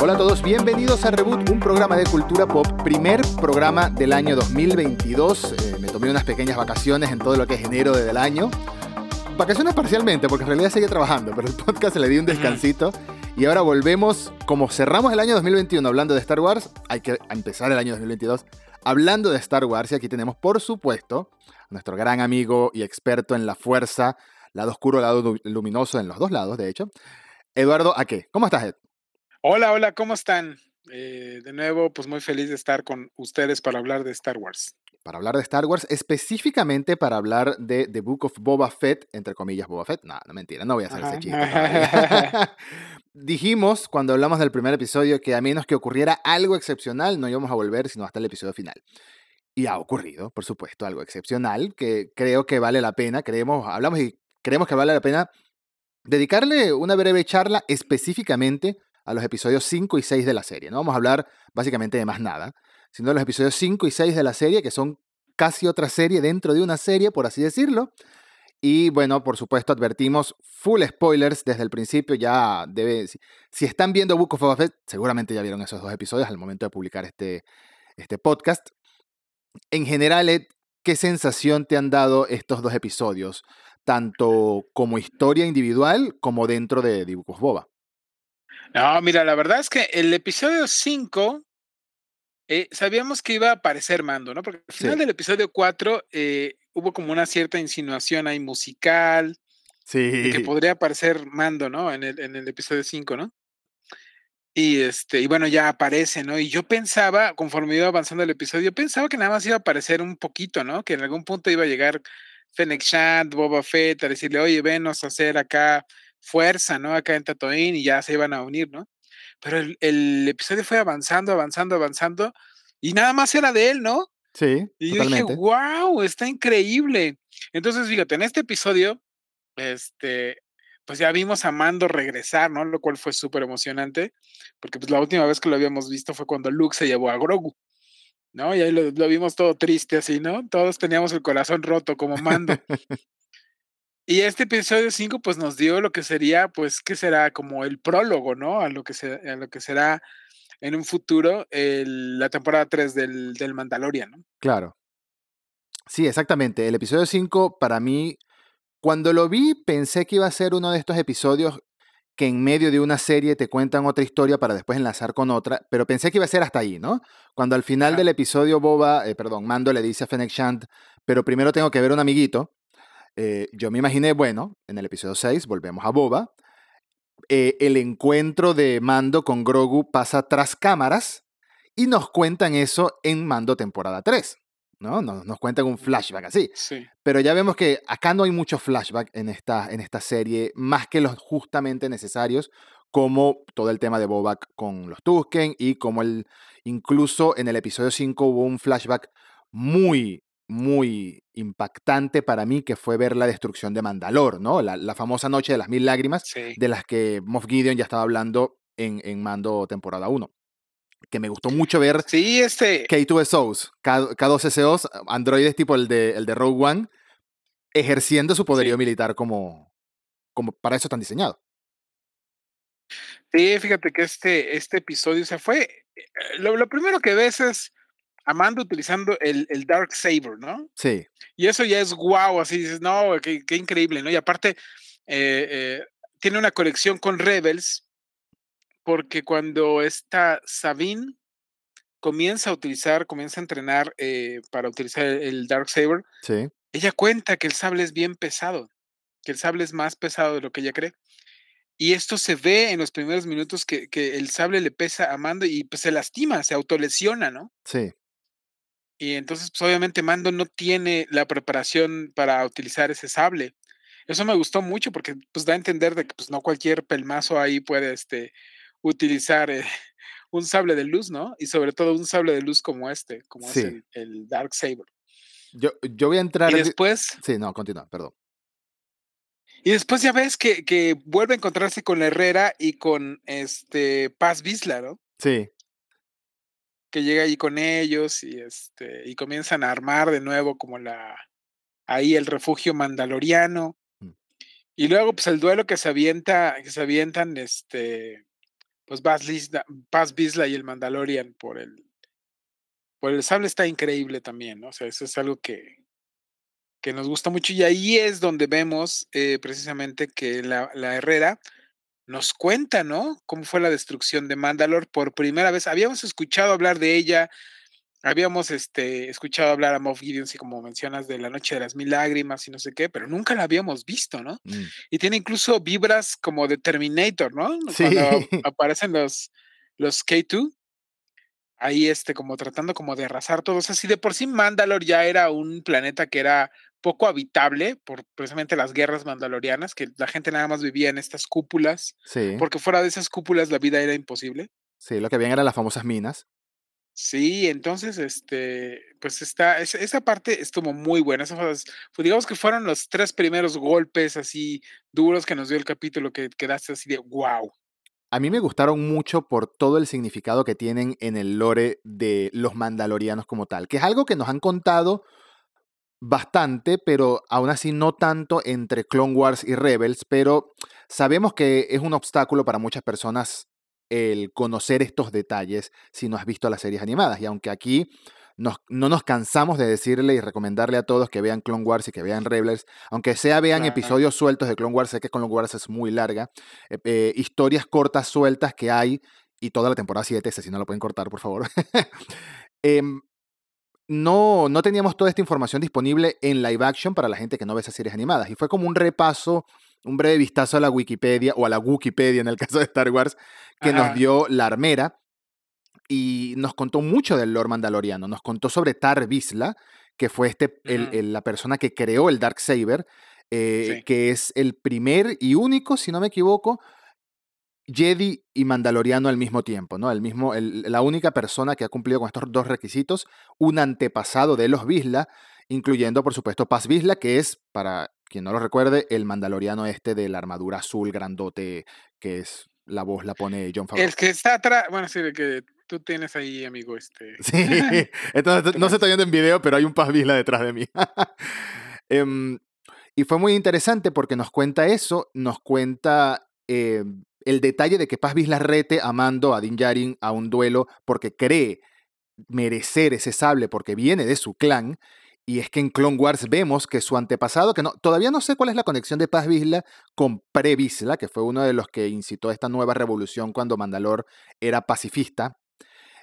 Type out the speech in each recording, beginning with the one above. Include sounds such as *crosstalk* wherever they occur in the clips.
Hola a todos, bienvenidos a Reboot, un programa de cultura pop, primer programa del año 2022. Eh, me tomé unas pequeñas vacaciones en todo lo que es enero del año. Vacaciones parcialmente, porque en realidad seguía trabajando, pero el podcast le di un descansito. Y ahora volvemos, como cerramos el año 2021 hablando de Star Wars, hay que empezar el año 2022 hablando de Star Wars. Y aquí tenemos, por supuesto, a nuestro gran amigo y experto en la fuerza, lado oscuro, lado luminoso, en los dos lados, de hecho. Eduardo qué? ¿Cómo estás, Ed? Hola, hola, ¿cómo están? Eh, de nuevo, pues muy feliz de estar con ustedes para hablar de Star Wars. Para hablar de Star Wars, específicamente para hablar de The Book of Boba Fett, entre comillas, Boba Fett. No, no mentira, no voy a hacer ese chiste. *laughs* *laughs* Dijimos cuando hablamos del primer episodio que a menos que ocurriera algo excepcional, no íbamos a volver sino hasta el episodio final. Y ha ocurrido, por supuesto, algo excepcional que creo que vale la pena, creemos, hablamos y creemos que vale la pena dedicarle una breve charla específicamente a los episodios 5 y 6 de la serie. No vamos a hablar básicamente de más nada, sino de los episodios 5 y 6 de la serie, que son casi otra serie dentro de una serie, por así decirlo. Y bueno, por supuesto, advertimos full spoilers desde el principio. Ya debe. Si, están viendo Book of Boba Fett, seguramente ya vieron esos dos episodios al momento de publicar este, este podcast. En general, Ed, ¿qué sensación te han dado estos dos episodios? Tanto como historia individual como dentro de, de Book of Boba. No, mira, la verdad es que el episodio 5 eh, sabíamos que iba a aparecer Mando, ¿no? Porque al final del episodio 4 eh, hubo como una cierta insinuación ahí musical. Sí. que podría aparecer Mando, ¿no? En el, en el episodio 5, ¿no? Y este, y bueno, ya aparece, ¿no? Y yo pensaba, conforme iba avanzando el episodio, pensaba que nada más iba a aparecer un poquito, ¿no? Que en algún punto iba a llegar Fennec Shand, Boba Fett, a decirle, oye, venos a hacer acá fuerza, ¿no? Acá en Tatooine y ya se iban a unir, ¿no? Pero el, episodio fue avanzando, avanzando, avanzando y nada más era de él, ¿no? Sí. Y yo dije, wow, está increíble. Entonces, fíjate, en este episodio, este, pues ya vimos a Mando regresar, ¿no? Lo cual fue súper emocionante, porque pues la última vez que lo habíamos visto fue cuando Luke se llevó a Grogu, ¿no? Y ahí lo, lo vimos todo triste así, ¿no? Todos teníamos el corazón roto como Mando. *laughs* Y este episodio 5 pues nos dio lo que sería, pues, que será como el prólogo, ¿no? A lo que, se, a lo que será en un futuro la temporada 3 del, del Mandalorian, ¿no? Claro. Sí, exactamente. El episodio 5 para mí, cuando lo vi, pensé que iba a ser uno de estos episodios que en medio de una serie te cuentan otra historia para después enlazar con otra, pero pensé que iba a ser hasta ahí, ¿no? Cuando al final del episodio Boba, eh, perdón, Mando le dice a Fennec Shand, pero primero tengo que ver un amiguito, eh, yo me imaginé, bueno, en el episodio 6 volvemos a Boba. Eh, el encuentro de Mando con Grogu pasa tras cámaras y nos cuentan eso en Mando temporada 3. ¿no? Nos, nos cuentan un flashback así. Pero ya vemos que acá no hay mucho flashback en esta, en esta serie, más que los justamente necesarios, como todo el tema de Boba con los Tusken y como el, incluso en el episodio 5 hubo un flashback muy muy impactante para mí, que fue ver la destrucción de Mandalor, ¿no? La, famosa Noche de las Mil Lágrimas, de las que Moff Gideon ya estaba hablando en, en Mando temporada 1. Que me gustó mucho ver sí, este... K2SOs, K2SOs, androides tipo el de, el de Rogue One, ejerciendo su poderío militar como, como para eso están diseñados. Sí, fíjate que este, este episodio, se fue, eh, lo, lo primero que ves es Amando utilizando el, el, Dark Saber, ¿no? Sí. Y eso ya es guau, así dices, no, qué, qué increíble, ¿no? Y aparte, eh, eh, tiene una conexión con Rebels, porque cuando esta Sabine comienza a utilizar, comienza a entrenar eh, para utilizar el Dark Saber, sí. ella cuenta que el sable es bien pesado, que el sable es más pesado de lo que ella cree. Y esto se ve en los primeros minutos que, que el sable le pesa a Mando y pues se lastima, se autolesiona, ¿no? Sí. Y entonces, pues obviamente Mando no tiene la preparación para utilizar ese sable. Eso me gustó mucho porque pues da a entender de que pues no cualquier pelmazo ahí puede este, utilizar eh, *laughs* un sable de luz, ¿no? Y sobre todo un sable de luz como este, como es el, Dark Saber. Yo, yo voy a entrar. Y después. Sí, no, continúa, perdón. Y después ya ves que, que vuelve a encontrarse con Herrera y con este Paz Vizla, ¿no? Sí que llega ahí con ellos y este y comienzan a armar de nuevo como la ahí el refugio mandaloriano mm. y luego pues el duelo que se avienta que se avientan este pues Paz Vizla y el Mandalorian por el por el sable está increíble también, ¿no? O sea, eso es algo que, que nos gusta mucho y ahí es donde vemos eh, precisamente que la, la, Herrera nos cuenta, ¿no? Cómo fue la destrucción de Mandalore por primera vez. Habíamos escuchado hablar de ella, habíamos este, escuchado hablar a Moff Gideon, y como mencionas, de la Noche de las Mil Lágrimas y no sé qué, pero nunca la habíamos visto, ¿no? Mm. Y tiene incluso vibras como de Terminator, ¿no? Sí. Cuando aparecen los, los K2 ahí este, como tratando como de arrasar todo. O sea, si de por sí Mandalore ya era un planeta que era poco habitable por precisamente las guerras mandalorianas, que la gente nada más vivía en estas cúpulas, Sí, porque fuera de esas cúpulas la vida era imposible. sí, lo que habían eran las famosas minas. Sí, entonces, este, pues está, esa, esa parte estuvo muy buena. Esa fue- fue- digamos que fueron los tres primeros golpes así duros que nos dio el capítulo que quedaste así de wow. A mí me gustaron mucho por todo el significado que tienen en el lore de los mandalorianos como tal, que es algo que nos han contado bastante, pero aún así no tanto entre Clone Wars y Rebels, pero sabemos que es un obstáculo para muchas personas el conocer estos detalles si no has visto las series animadas. Y aunque aquí nos- no nos cansamos de decirle y recomendarle a todos que vean Clone Wars y que vean Rebels, aunque sea vean Claro. episodios sueltos de Clone Wars, sé que Clone Wars es muy larga, eh, eh, historias cortas sueltas que hay, y toda la temporada 7, ese si no lo pueden cortar, por favor. *laughs* Em, no, no teníamos toda esta información disponible en live action para la gente que no ve esas series animadas. Y fue como un repaso, un breve vistazo a la Wikipedia, o a la Wikipedia en el *laughs* caso de Star Wars, que nos dio la armera y nos contó mucho del lore mandaloriano. Nos contó sobre Tar Vizsla, que fue este, el- el- la persona que creó el Dark Saber, Sí. que es el primer y único, si no me equivoco, Jedi y Mandaloriano al mismo tiempo, ¿no? El mismo, el- la única persona que ha cumplido con estos dos requisitos, un antepasado de los Vizsla, incluyendo, por supuesto, Paz Vizsla, que es, para quien no lo recuerde, el Mandaloriano este de la armadura azul grandote, que es la voz la pone John Favreau. El que está atrás, bueno, sí, de que tú tienes ahí, amigo, este. *laughs* Sí, *laughs* entonces no se está viendo en video, pero hay un Paz Vizsla detrás de mí. *laughs* Em, y fue muy interesante porque nos cuenta eso, nos cuenta eh, el detalle de que Paz Vizsla rete a Mando, a Din Djarin, a un duelo porque cree merecer ese sable porque viene de su clan. Y es que en Clone Wars vemos que su antepasado, que no, todavía no sé cuál es la conexión de Paz Vizsla con Pre Vizsla, que fue uno de los que incitó esta nueva revolución cuando Mandalor era pacifista.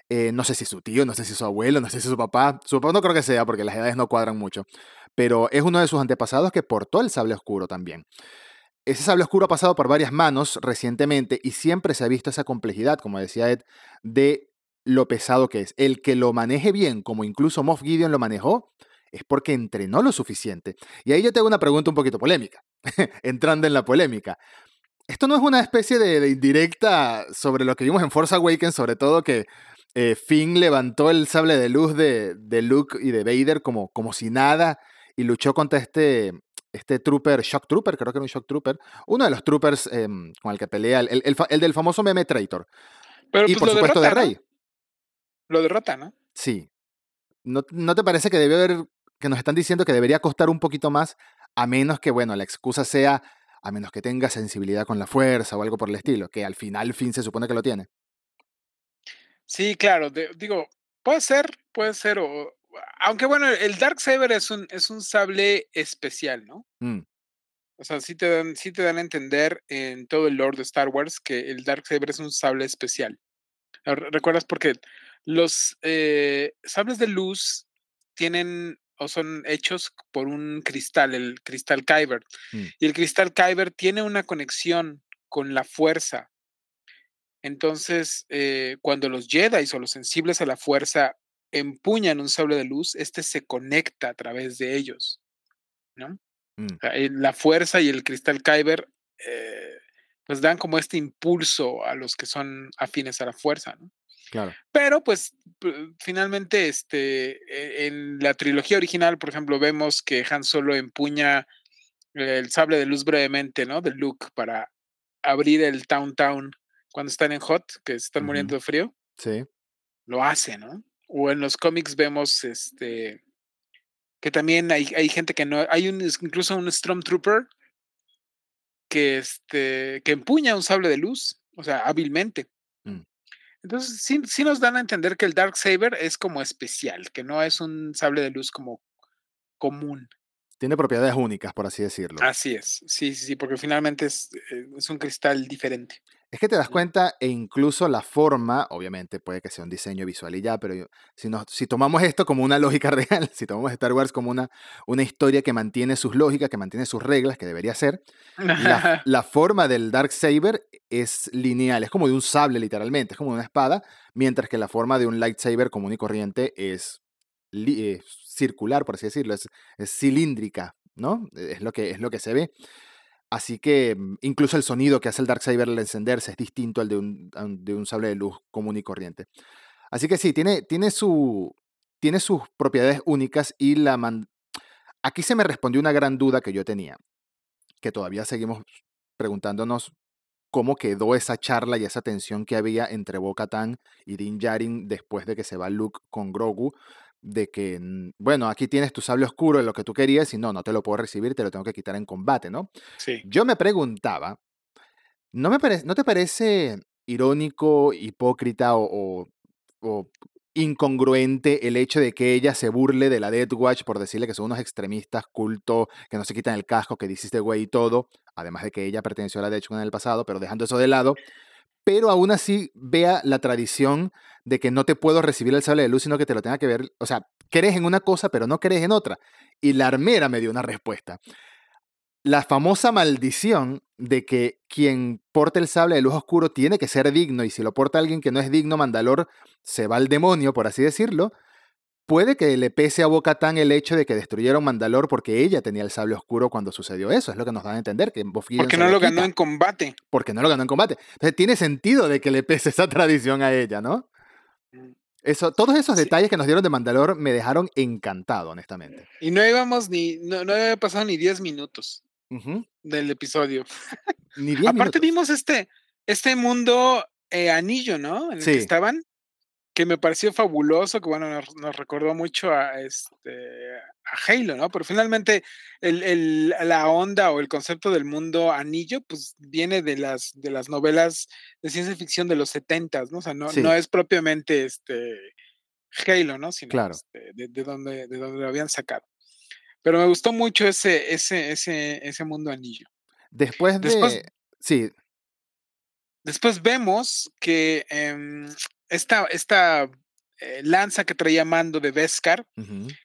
Eh, no sé si su tío, no sé si su abuelo, no sé si su papá. Su papá no creo que sea porque las edades no cuadran mucho. Pero es uno de sus antepasados que portó el sable oscuro también. Ese sable oscuro ha pasado por varias manos recientemente y siempre se ha visto esa complejidad, como decía Ed, de lo pesado que es. El que lo maneje bien, como incluso Moff Gideon lo manejó, es porque entrenó lo suficiente. Y ahí yo te hago una pregunta un poquito polémica, *laughs* entrando en la polémica. Esto no es una especie de, de indirecta sobre lo que vimos en Force Awakens, sobre todo que eh, Finn levantó el sable de luz de, de Luke y de Vader como, como si nada y luchó contra este, este trooper, Shock Trooper, creo que era un Shock Trooper, uno de los troopers eh, con el que pelea, el, el, el, el del famoso meme Traitor. Pero, y pues, por supuesto derrota, de Rey. ¿no? Lo derrota, ¿no? Sí. ¿No, ¿No te parece que debe haber, que nos están diciendo que debería costar un poquito más, a menos que, bueno, la excusa sea, a menos que tenga sensibilidad con la fuerza o algo por el estilo, que al final Finn se supone que lo tiene? Sí, claro, de- digo, puede ser, puede ser, o, aunque bueno, el Dark Saber es un, es un sable especial, ¿no? Mm, O sea, sí te dan, sí te dan a entender en todo el lore de Star Wars que el Dark Saber es un sable especial. Re- ¿Recuerdas? Porque los eh, sables de luz tienen o son hechos por un cristal, el cristal Kyber. mm, Y el cristal Kyber tiene una conexión con la fuerza. Entonces, eh, cuando los Jedi o los sensibles a la fuerza empuñan un sable de luz, este se conecta a través de ellos, ¿no? mm, la fuerza y el cristal Kyber, eh, pues dan como este impulso a los que son afines a la fuerza, ¿no? claro. Pero pues finalmente, este, e- en la trilogía original, por ejemplo, vemos que Han Solo empuña el sable de luz brevemente, ¿no? De Luke para abrir el Town Town cuando están en Hot, que están muriendo de frío, Sí. lo hace, ¿no? O en los cómics vemos este que también hay, hay gente que no, hay un incluso un Stormtrooper que este que empuña un sable de luz, o sea, hábilmente. Entonces, sí, sí nos dan a entender que el Dark Saber es como especial, que no es un sable de luz como común. Tiene propiedades únicas, por así decirlo. Así es, sí, sí, sí, porque finalmente es, eh, es un cristal diferente. Es que te das cuenta, e incluso la forma, obviamente puede que sea un diseño visual y ya, pero yo- si, nos, si tomamos esto como una lógica *laughs* real, si tomamos Star Wars como una, una historia que mantiene sus lógicas, que mantiene sus reglas, que debería ser, la, *laughs* la forma del Dark Saber es lineal, es como de un sable literalmente, es como de una espada, mientras que la forma de un lightsaber común y corriente es eh, circular, por así decirlo, es, es cilíndrica, ¿no? Es lo, que, es lo que se ve. Así que mm, incluso el sonido que hace el Darksaber al encenderse es distinto al de un, de un sable de luz común y corriente. Así que sí, tiene, tiene, su, tiene sus propiedades únicas y la man- aquí se me respondió una gran duda que yo tenía, que todavía seguimos preguntándonos cómo quedó esa charla y esa tensión que había entre Bo-Katan y Din Djarin después de que se va Luke con Grogu, de que, mm, bueno, aquí tienes tu sable oscuro, lo que tú querías, y no, no te lo puedo recibir, te lo tengo que quitar en combate, ¿no? Sí. Yo me preguntaba, ¿no, me pare- ¿no te parece irónico, hipócrita o, o- o incongruente el hecho de que ella se burle de la Death Watch por decirle que son unos extremistas cultos, que no se quitan el casco, que dices de güey y todo, además de que ella perteneció a la Death Watch en el pasado, pero dejando eso de lado, pero aún así vea la tradición de que no te puedo recibir el sable de luz, sino que te lo tenga que ver, o sea, crees en una cosa, pero no crees en otra. Y la armera me dio una respuesta la famosa maldición de que quien porta el sable de luz oscuro tiene que ser digno y si lo porta alguien que no es digno, Mandalor se va al demonio, por así decirlo. Puede que le pese a Bo-Katan el hecho de que destruyeron Mandalor porque ella tenía el sable oscuro cuando sucedió eso. Es lo que nos dan a entender, que Porque no lo ganó en combate. Porque no lo ganó en combate. Entonces tiene sentido de que le pese *laughs* esa tradición a ella, ¿no? Eso, todos esos Sí. detalles que nos dieron de Mandalor me dejaron encantado, honestamente. Y no íbamos ni, no, no había pasado ni 10 minutos del episodio. Ni *laughs* 10 Aparte minutos. vimos este, este mundo eh, anillo, ¿no? En el Sí. que estaban, que me pareció fabuloso, que bueno, nos, nos recordó mucho a este a Halo, ¿no? Pero finalmente el, el- la onda o el concepto del mundo anillo, pues viene de las, de las novelas de ciencia ficción de los setentas, ¿no? O sea, no, Sí. no es propiamente este Halo, ¿no? Sino Claro. este, de, de donde, de donde lo habían sacado. Pero me gustó mucho ese, ese, ese, ese mundo anillo. Después de... Después- Sí, Después vemos que em, esta, esta eh, lanza que traía mando de Beskar,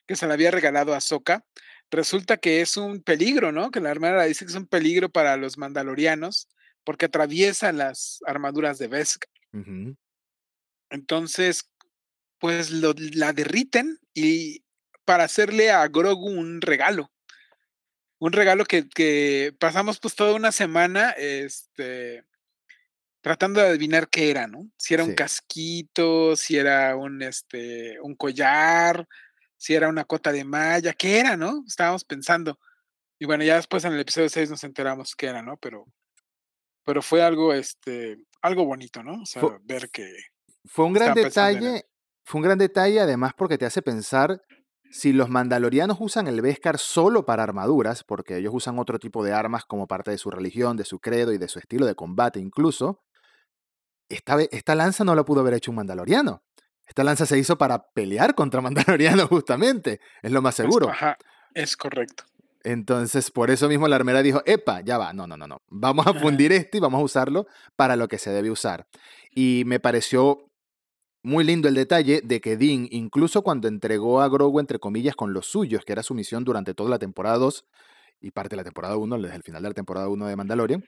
que se la había regalado a Soka, resulta que es un peligro, ¿no? Que la armadura dice que es un peligro para los mandalorianos porque atraviesa las armaduras de Beskar. Entonces, pues lo- la derriten y para hacerle a Grogu un regalo. Un regalo que, que pasamos pues toda una semana este, tratando de adivinar qué era, ¿no? Si era un casquito, si era un, este, un collar, si era una cota de malla, ¿qué era, no? Estábamos pensando. Y bueno, ya después en el episodio 6 nos enteramos qué era, ¿no? Pero, pero fue algo, este, algo bonito, ¿no? O sea, Fue- ver que Fue un gran detalle, fue un gran detalle además porque te hace pensar si los mandalorianos usan el Beskar solo para armaduras, porque ellos usan otro tipo de armas como parte de su religión, de su credo y de su estilo de combate incluso, esta, lanza no la pudo haber hecho un mandaloriano. Esta lanza se hizo para pelear contra *laughs* mandalorianos justamente, es lo más seguro. ajá, es correcto. Entonces, por eso mismo la armera dijo, epa, ya va, no, no, no, no, vamos a *laughs* fundir esto y vamos a usarlo para lo que se debe usar. Y me pareció muy lindo el detalle de que Dean, incluso cuando entregó a Grogu, entre comillas, con los suyos, que era su misión durante toda la temporada 2 y parte de la temporada 1, desde el final de la temporada 1 de Mandalorian,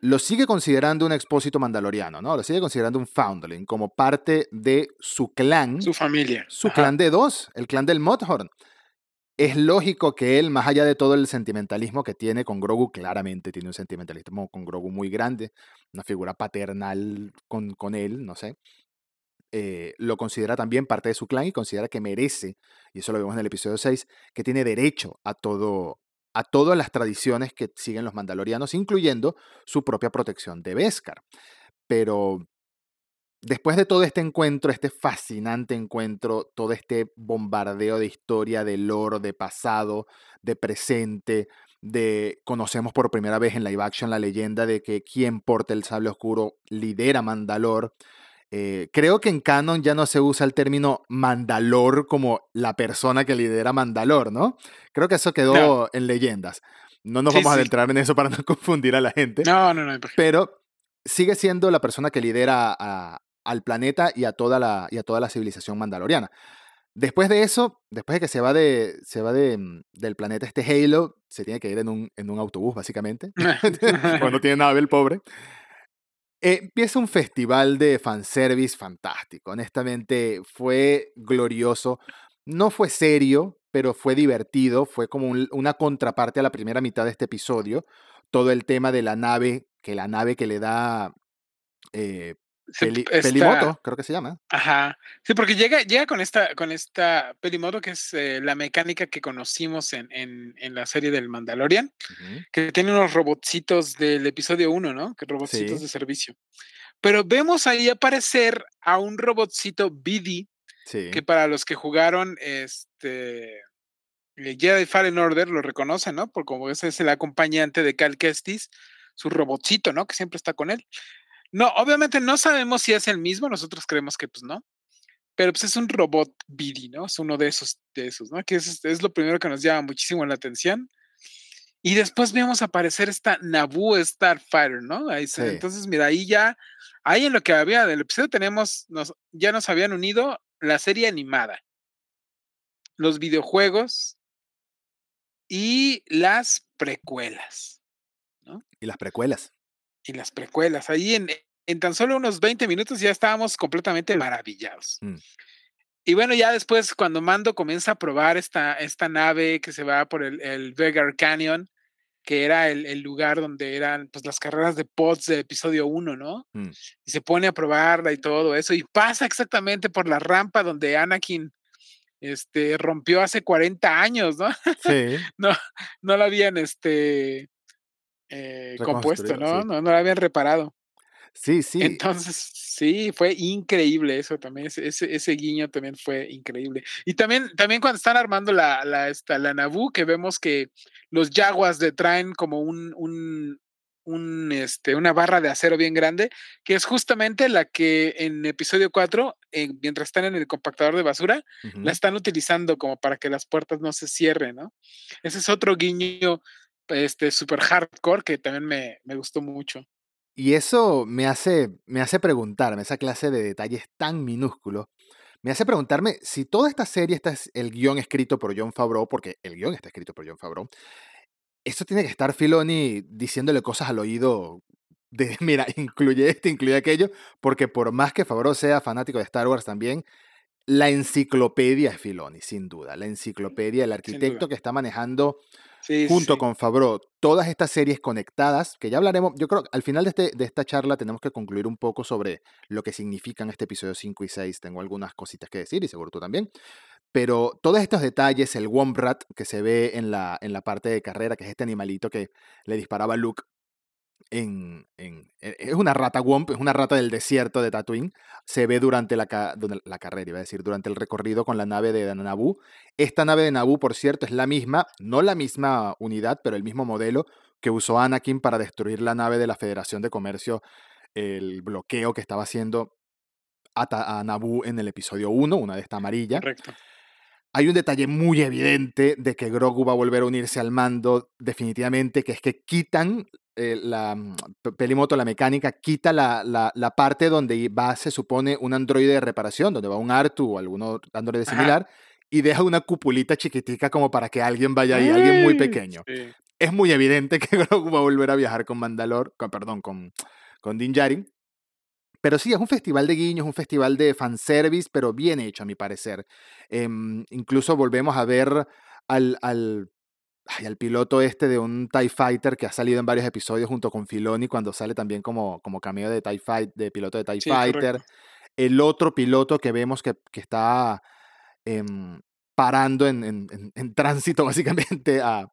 lo sigue considerando un expósito mandaloriano, ¿no? Lo sigue considerando un foundling, como parte de su clan, Su familia. su ajá. clan de dos, el clan del Mudhorn. Es lógico que él, más allá de todo el sentimentalismo que tiene con Grogu, claramente tiene un sentimentalismo con Grogu muy grande, una figura paternal con, con él, no sé. eh, lo considera también parte de su clan y considera que merece, y eso lo vemos en el episodio 6, que tiene derecho a todo a todas las tradiciones que siguen los mandalorianos, incluyendo su propia protección de Beskar. Pero después de todo este encuentro, este fascinante encuentro, todo este bombardeo de historia, de lore, de pasado, de presente, de conocemos por primera vez en live action la leyenda de que quien porta el sable oscuro lidera Mandalor. Eh, creo que en Canon ya no se usa el término Mandalor como la persona que lidera Mandalor, ¿no? Creo que eso quedó en leyendas. No nos vamos a adentrar en eso para *laughs* no confundir a la gente. No, no, no. Pero sigue siendo la persona que lidera al planeta y a, toda la, y a toda la civilización mandaloriana. Después de eso, después de que se va, de, se va de, mm, del planeta este Halo, se tiene que ir en un, en un autobús, básicamente, *laughs* *laughs* cuando tiene nave el pobre. Empieza un festival de fanservice fantástico. Honestamente, fue glorioso. No fue serio, pero fue divertido. Fue como una contraparte a la primera mitad de este episodio. Todo el tema de la nave, que la nave que le da eh, Pelimoto, creo que se llama. Ajá. Sí, porque llega, llega con esta, con esta Pelimoto, que es eh, la mecánica que conocimos en, en, la serie del Mandalorian, que tiene unos robotcitos del episodio 1, ¿no? Que robotcitos de servicio. Pero vemos ahí aparecer a un robotcito BD, que para los que jugaron este Jedi Fallen Order lo reconocen, ¿no? Porque como ese es el acompañante de Cal Kestis, su robotcito, ¿no? Que siempre está con él. No, obviamente no sabemos si es el mismo, nosotros creemos que pues no, pero pues es un robot BD, ¿no? Es uno de esos, de esos, ¿no? Que es, es lo primero que nos llama muchísimo la atención. Y después vemos aparecer esta Naboo Starfighter, ¿no? Ahí Entonces, mira, ahí ya, ahí en lo que había del episodio tenemos, nos, ya nos habían unido la serie animada, los videojuegos y las precuelas, ¿no? Y las precuelas y las precuelas. Ahí en, en tan solo unos 20 minutos ya estábamos completamente maravillados. Mm. Y bueno, ya después cuando Mando comienza a probar esta, esta nave que se va por el, el Vegar Canyon, que era el, el, lugar donde eran pues las carreras de pods de episodio 1, ¿no? Mm. Y se pone a probarla y todo eso, y pasa exactamente por la rampa donde Anakin este, rompió hace 40 años, *laughs* ¿no? Sí. no, no la habían, este, eh, compuesto, ¿no? ¿no? No lo habían reparado. Sí, sí. Entonces, sí, fue increíble eso también, ese, ese, guiño también fue increíble. Y también, también cuando están armando la, la, esta, la Naboo, que vemos que los Jaguars le traen como un, un, un, este, una barra de acero bien grande, que es justamente la que en episodio 4, mientras están en el compactador de basura, la están utilizando como para que las puertas no se cierren, ¿no? Ese es otro guiño este, super hardcore que también me, me, gustó mucho. Y eso me hace, me hace preguntarme, esa clase de detalles tan minúsculos, me hace preguntarme si toda esta serie, está es el guion escrito por John Favreau, porque el guion está escrito por John Favreau, esto tiene que estar Filoni diciéndole cosas al oído de, *laughs* mira, incluye esto, incluye aquello, porque por más que Favreau sea fanático de Star Wars también, la enciclopedia es Filoni, sin duda. La enciclopedia, el arquitecto que está manejando junto con Fabro, todas estas series conectadas, que ya hablaremos, yo creo que al final de, este, de esta charla tenemos que concluir un poco sobre lo que significan este episodio 5 y 6. Tengo algunas cositas que decir y seguro tú también. Pero todos estos detalles, el Wombrat que se ve en la, en la parte de carrera, que es este animalito que le disparaba a Luke en, en, e, es una rata Womp, es una rata del desierto de Tatooine. Se ve durante la, la carrera, iba a decir, durante el recorrido con la nave de Naboo. Esta nave de Naboo, por cierto, es la misma, no la misma unidad, pero el mismo modelo que usó Anakin para destruir la nave de la Federación de Comercio, el bloqueo que estaba haciendo a, a Naboo en el episodio 1, una de esta amarilla. Correcto. Hay un detalle muy evidente de que Grogu va a volver a unirse al mando definitivamente, que es que quitan eh, la mm, Pelimoto, la mecánica, quita la, la, parte donde va, se supone, un androide de reparación, donde va un Artu o algún androide similar, y deja una cupulita chiquitica como para que alguien vaya ahí, alguien muy pequeño. Es muy evidente *laughs* que Grogu va a volver a viajar con Mandalor, con, perdón, con, con Din Djarin. Pero sí, es un festival de guiños, un festival de fanservice, pero bien hecho, a mi parecer. Em, incluso volvemos a ver al, al, al, piloto este de un TIE Fighter que ha salido en varios episodios junto con Filoni, cuando sale también como, como cameo de, TIE Fight, de piloto de TIE Fighter. El otro piloto que vemos que, que está em, parando en, en, en, tránsito, *laughs* básicamente, a,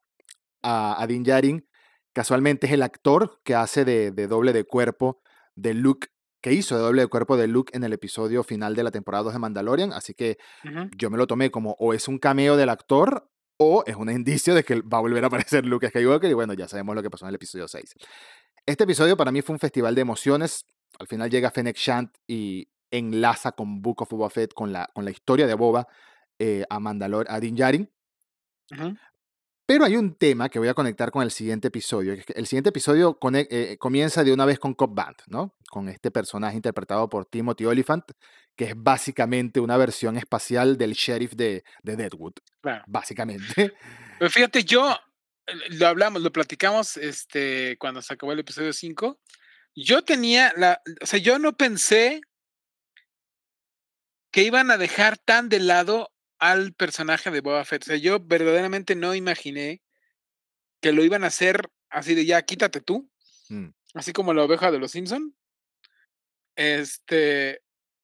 a, a Din Djarin, casualmente es el actor que hace de, de doble de cuerpo de Luke que hizo de doble de cuerpo de Luke en el episodio final de la temporada 2 de Mandalorian, así que yo me lo tomé como o es un cameo del actor o es un *laughs* indicio de que va a volver a aparecer Luke Skywalker y bueno, ya sabemos lo que pasó en el episodio 6. Este episodio para mí fue un festival de emociones, al final llega Fennec Shand y enlaza con Book of Boba Fett, con la, con la historia de Boba eh, a Mandalor, a Din Djarin. Pero hay un tema que voy a conectar con el siguiente episodio. El siguiente episodio eh, comienza de una vez con Cobb Band, ¿no? Con este personaje interpretado por Timothy Oliphant, que es básicamente una versión espacial del sheriff de, de Deadwood. Básicamente. *laughs* Pero fíjate, yo eh, lo hablamos, lo platicamos este, cuando se acabó el episodio 5. Yo tenía la. O sea, yo no pensé que iban a dejar tan de lado al personaje de Boba Fett. O sea, yo verdaderamente no imaginé que lo iban a hacer así de ya, quítate tú. Mm. Así como la oveja de los Simpson. Este,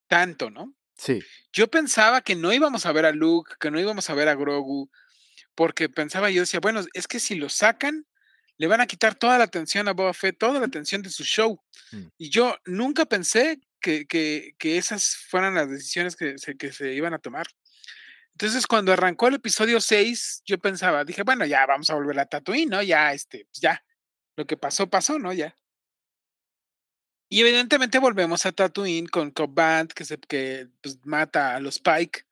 tanto, ¿no? Sí. Yo pensaba que no íbamos a ver a Luke, que no íbamos a ver a Grogu, porque pensaba yo, decía, bueno, es que si lo sacan, le van a quitar toda la atención a Boba Fett, toda la atención de su show. Mm. Y yo nunca pensé que, que, que, esas fueran las decisiones que se, que se iban a tomar. Entonces, cuando arrancó el episodio 6, yo pensaba, dije, bueno, ya vamos a volver a Tatooine, ¿no? Ya, este, pues ya, lo que pasó, pasó, ¿no? Ya. Y evidentemente volvemos a Tatooine con Cobb Band, que, se, que pues, mata a los Pike,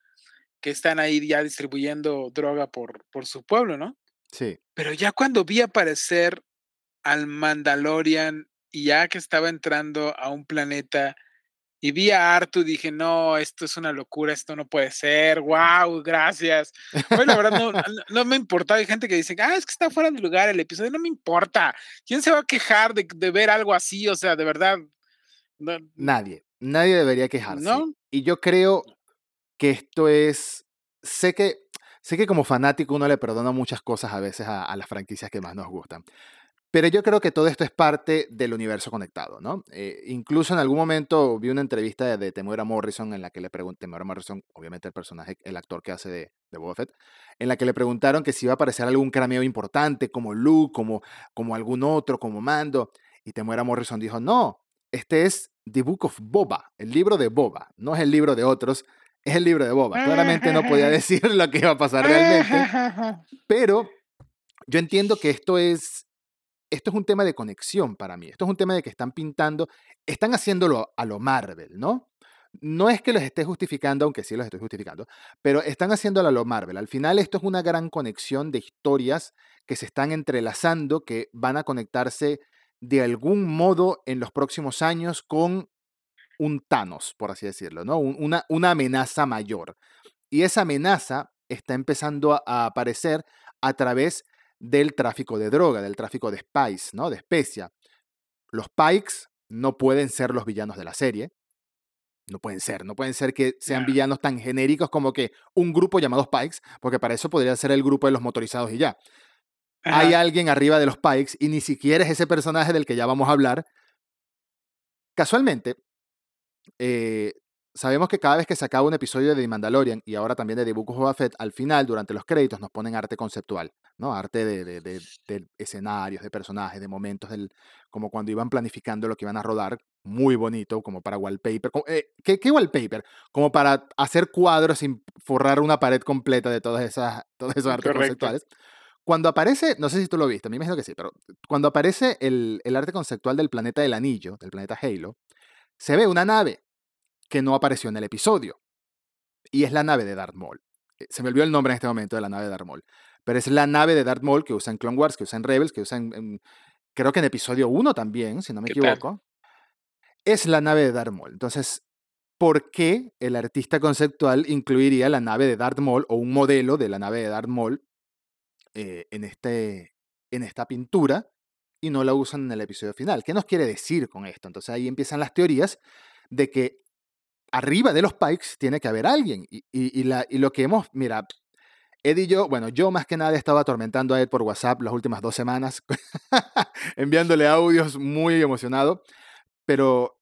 que están ahí ya distribuyendo droga por, por su pueblo, ¿no? Sí. Pero ya cuando vi aparecer al Mandalorian y ya que estaba entrando a un planeta y vi a Artu y dije, no, esto es una locura, esto no puede ser, wow, gracias. Hoy la verdad no, no, me importaba, hay gente que dice, ah, es que está fuera de lugar el episodio, no me importa, ¿quién se va a quejar de, de ver algo así? O sea, de verdad. nadie, nadie debería quejarse. ¿No? Y yo creo que esto es, sé que, sé que como fanático uno le perdona muchas cosas a veces a, a las franquicias que más nos gustan. Pero yo creo que todo esto es parte del universo conectado, ¿no? Eh, incluso en algún momento vi una entrevista de, de Temuera Morrison en la que le pregunté, Temuera Morrison, obviamente el personaje, el actor que hace de, de Boba Fett, en la que le preguntaron que si iba a aparecer algún cameo importante como Luke, como, como algún otro, como Mando, y Temuera Morrison dijo, no, este es The Book of Boba, el libro de Boba, no es el libro de otros, es el libro de Boba. Claramente no podía *laughs* decir lo que iba a pasar realmente, pero yo entiendo que esto es esto es un tema de conexión para mí. Esto es un tema de que están pintando, están haciéndolo a lo Marvel, ¿no? No es que los esté justificando, aunque sí los estoy justificando, pero están haciéndolo a lo Marvel. Al final esto es una gran conexión de historias que se están entrelazando, que van a conectarse de algún modo en los próximos años con un Thanos, por así decirlo, ¿no? Una, una amenaza mayor. Y esa amenaza está empezando a aparecer a través del tráfico de droga, del tráfico de spice, ¿no? De especia. Los Pikes no pueden ser los villanos de la serie. No pueden ser, no pueden ser que sean villanos tan genéricos como que un grupo llamado Pikes, porque para eso podría ser el grupo de los motorizados y ya. Hay alguien arriba de los Pikes y ni siquiera es ese personaje del que ya vamos a hablar. Casualmente, eh, sabemos que cada vez que se acaba un episodio de The Mandalorian y ahora también de The Book of Boba Fett, al final, durante los créditos, nos ponen arte conceptual, ¿no? Arte de, de, escenarios, de personajes, de momentos, del, como cuando iban planificando lo que iban a rodar, muy bonito, como para wallpaper. Eh, ¿qué, ¿qué, wallpaper? Como para hacer cuadros sin forrar una pared completa de todas esas, todos esos artes conceptuales. Cuando aparece, no sé si tú lo viste, a mí me imagino que sí, pero cuando aparece el, el arte conceptual del planeta del anillo, del planeta Halo, se ve una nave que no apareció en el episodio. Y es la nave de Darth Maul. Eh, se me olvidó el nombre en este momento de la nave de Darth Maul. Pero es la nave de Darth Maul que usa en Clone Wars, que usa en Rebels, que usa en, creo que en episodio 1 también, si no me equivoco. Es la nave de Darth Maul. Entonces, ¿por qué el artista conceptual incluiría la nave de Darth Maul o un modelo de la nave de Darth Maul eh, en, este, en esta pintura y no la usan en el episodio final? ¿Qué nos quiere decir con esto? Entonces ahí empiezan las teorías de que arriba de los Pikes tiene que haber alguien. Y, lo que hemos, mira, Ed y yo, bueno, yo más que nada estaba atormentando a Ed por WhatsApp las últimas dos semanas, *laughs* enviándole audios muy emocionado, pero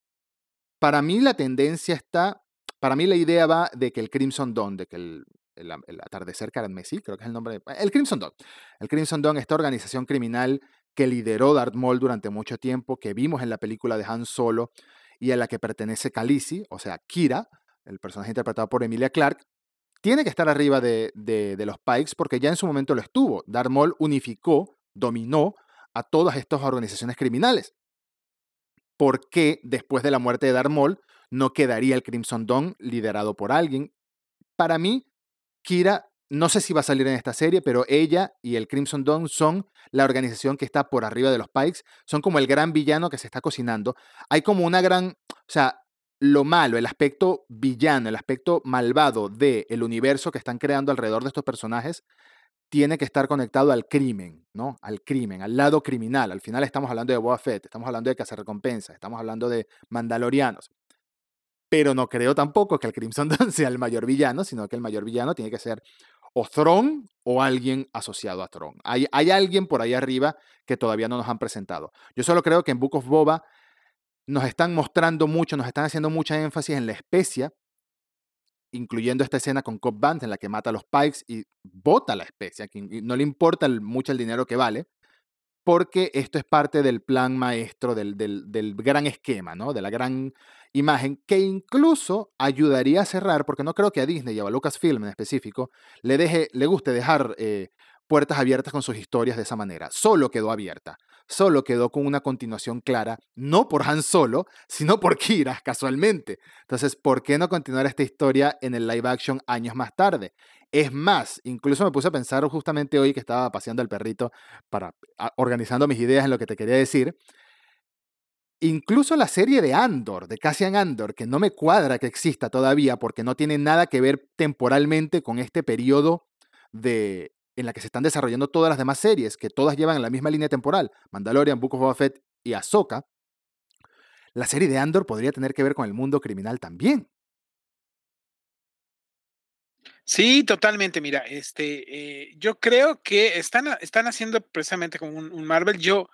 para mí la tendencia está, para mí la idea va de que el Crimson Dawn, de que el, el, atardecer Messi, creo que es el nombre, el Crimson Dawn, el Crimson Dawn, esta organización criminal que lideró Darth durante mucho tiempo, que vimos en la película de Han Solo, y a la que pertenece Khaleesi, o sea, Kira, el personaje interpretado por Emilia Clarke, tiene que estar arriba de, de, los Pikes porque ya en su momento lo estuvo. Darth unificó, dominó a todas estas organizaciones criminales. ¿Por qué después de la muerte de Darth no quedaría el Crimson Dawn liderado por alguien. Para mí, Kira, no sé si va a salir en esta serie, pero ella y el Crimson Dawn son la organización que está por arriba de los Pikes, son como el gran villano que se está cocinando. Hay como una gran, o sea, lo malo, el aspecto villano, el aspecto malvado del el universo que están creando alrededor de estos personajes, tiene que estar conectado al crimen, ¿no? Al crimen, al lado criminal. Al final estamos hablando de Boba Fett, estamos hablando de cazarrecompensas, estamos hablando de mandalorianos. Pero no creo tampoco que el Crimson *laughs* Dawn sea el mayor villano, sino que el mayor villano tiene que ser o Thron o alguien asociado a Thron. Hay, hay alguien por ahí arriba que todavía no nos han presentado. Yo solo creo que en Book of Boba nos están mostrando mucho, nos están haciendo mucha énfasis en la especia, incluyendo esta escena con Cobb Band en la que mata a los Pikes y bota la especia, que no le importa mucho el dinero que vale, porque esto es parte del plan maestro, del, del, gran esquema, ¿no? De la gran imagen, que incluso ayudaría a cerrar, porque no creo que a Disney y a Lucasfilm en específico le, deje, le guste dejar eh, puertas abiertas con sus historias de esa manera. Solo quedó abierta. Solo quedó con una continuación clara, no por Han Solo, sino por *laughs* Kira, casualmente. Entonces, ¿por qué no continuar esta historia en el live action años más tarde? Es más, incluso me puse a pensar justamente hoy que estaba paseando el perrito para organizando mis ideas en lo que te quería decir. Incluso la serie de Andor, de Cassian Andor, que no me cuadra que exista todavía porque no tiene nada que ver temporalmente con este periodo de, en la que se están desarrollando todas las demás series, que todas llevan la misma línea temporal, Mandalorian, Book of Boba Fett y Ahsoka, la serie de Andor podría tener que ver con el mundo criminal también. Sí, totalmente. Mira, este, eh, yo creo que están, están haciendo precisamente como un, Marvel. Yo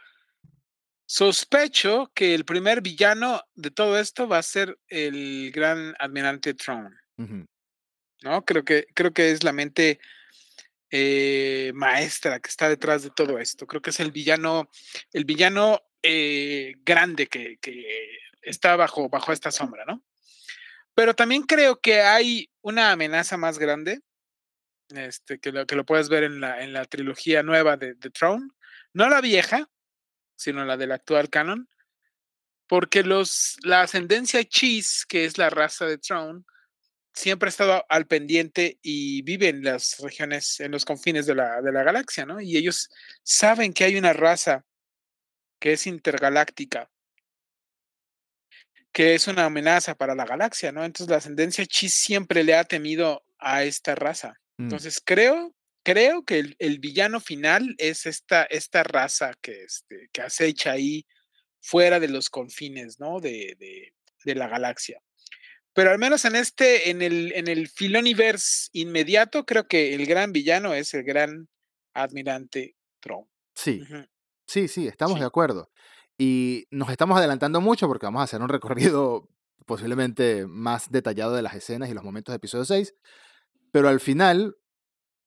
sospecho que el primer villano de todo esto va a ser el gran almirante Tron. ¿No? Creo que, creo que es la mente eh, maestra que está detrás de todo esto. Creo que es el villano, el villano eh, grande que, está bajo, bajo esta sombra, ¿no? Pero también creo que hay una amenaza más grande, este, que, lo, que lo puedes ver en la, en la trilogía nueva de, The Throne, no la vieja, sino la del actual canon, porque los, la ascendencia Cheese, que es la raza de Throne, siempre ha estado al pendiente y vive en las regiones, en los confines de la, de la galaxia, ¿no? Y ellos saben que hay una raza que es intergaláctica, que es una amenaza para la galaxia, ¿no? Entonces la ascendencia Chi siempre le ha temido a esta raza. Mm. Entonces creo, creo que el, villano final es esta, esta raza que, este, que acecha ahí fuera de los confines, ¿no? De, de, de la galaxia. Pero al menos en este, en el, en el Filoniverse inmediato, creo que el gran villano es el gran admirante Tron. Sí, sí, sí, estamos de acuerdo. Y nos estamos adelantando mucho porque vamos a hacer un recorrido posiblemente más detallado de las escenas y los momentos de episodio 6. Pero al final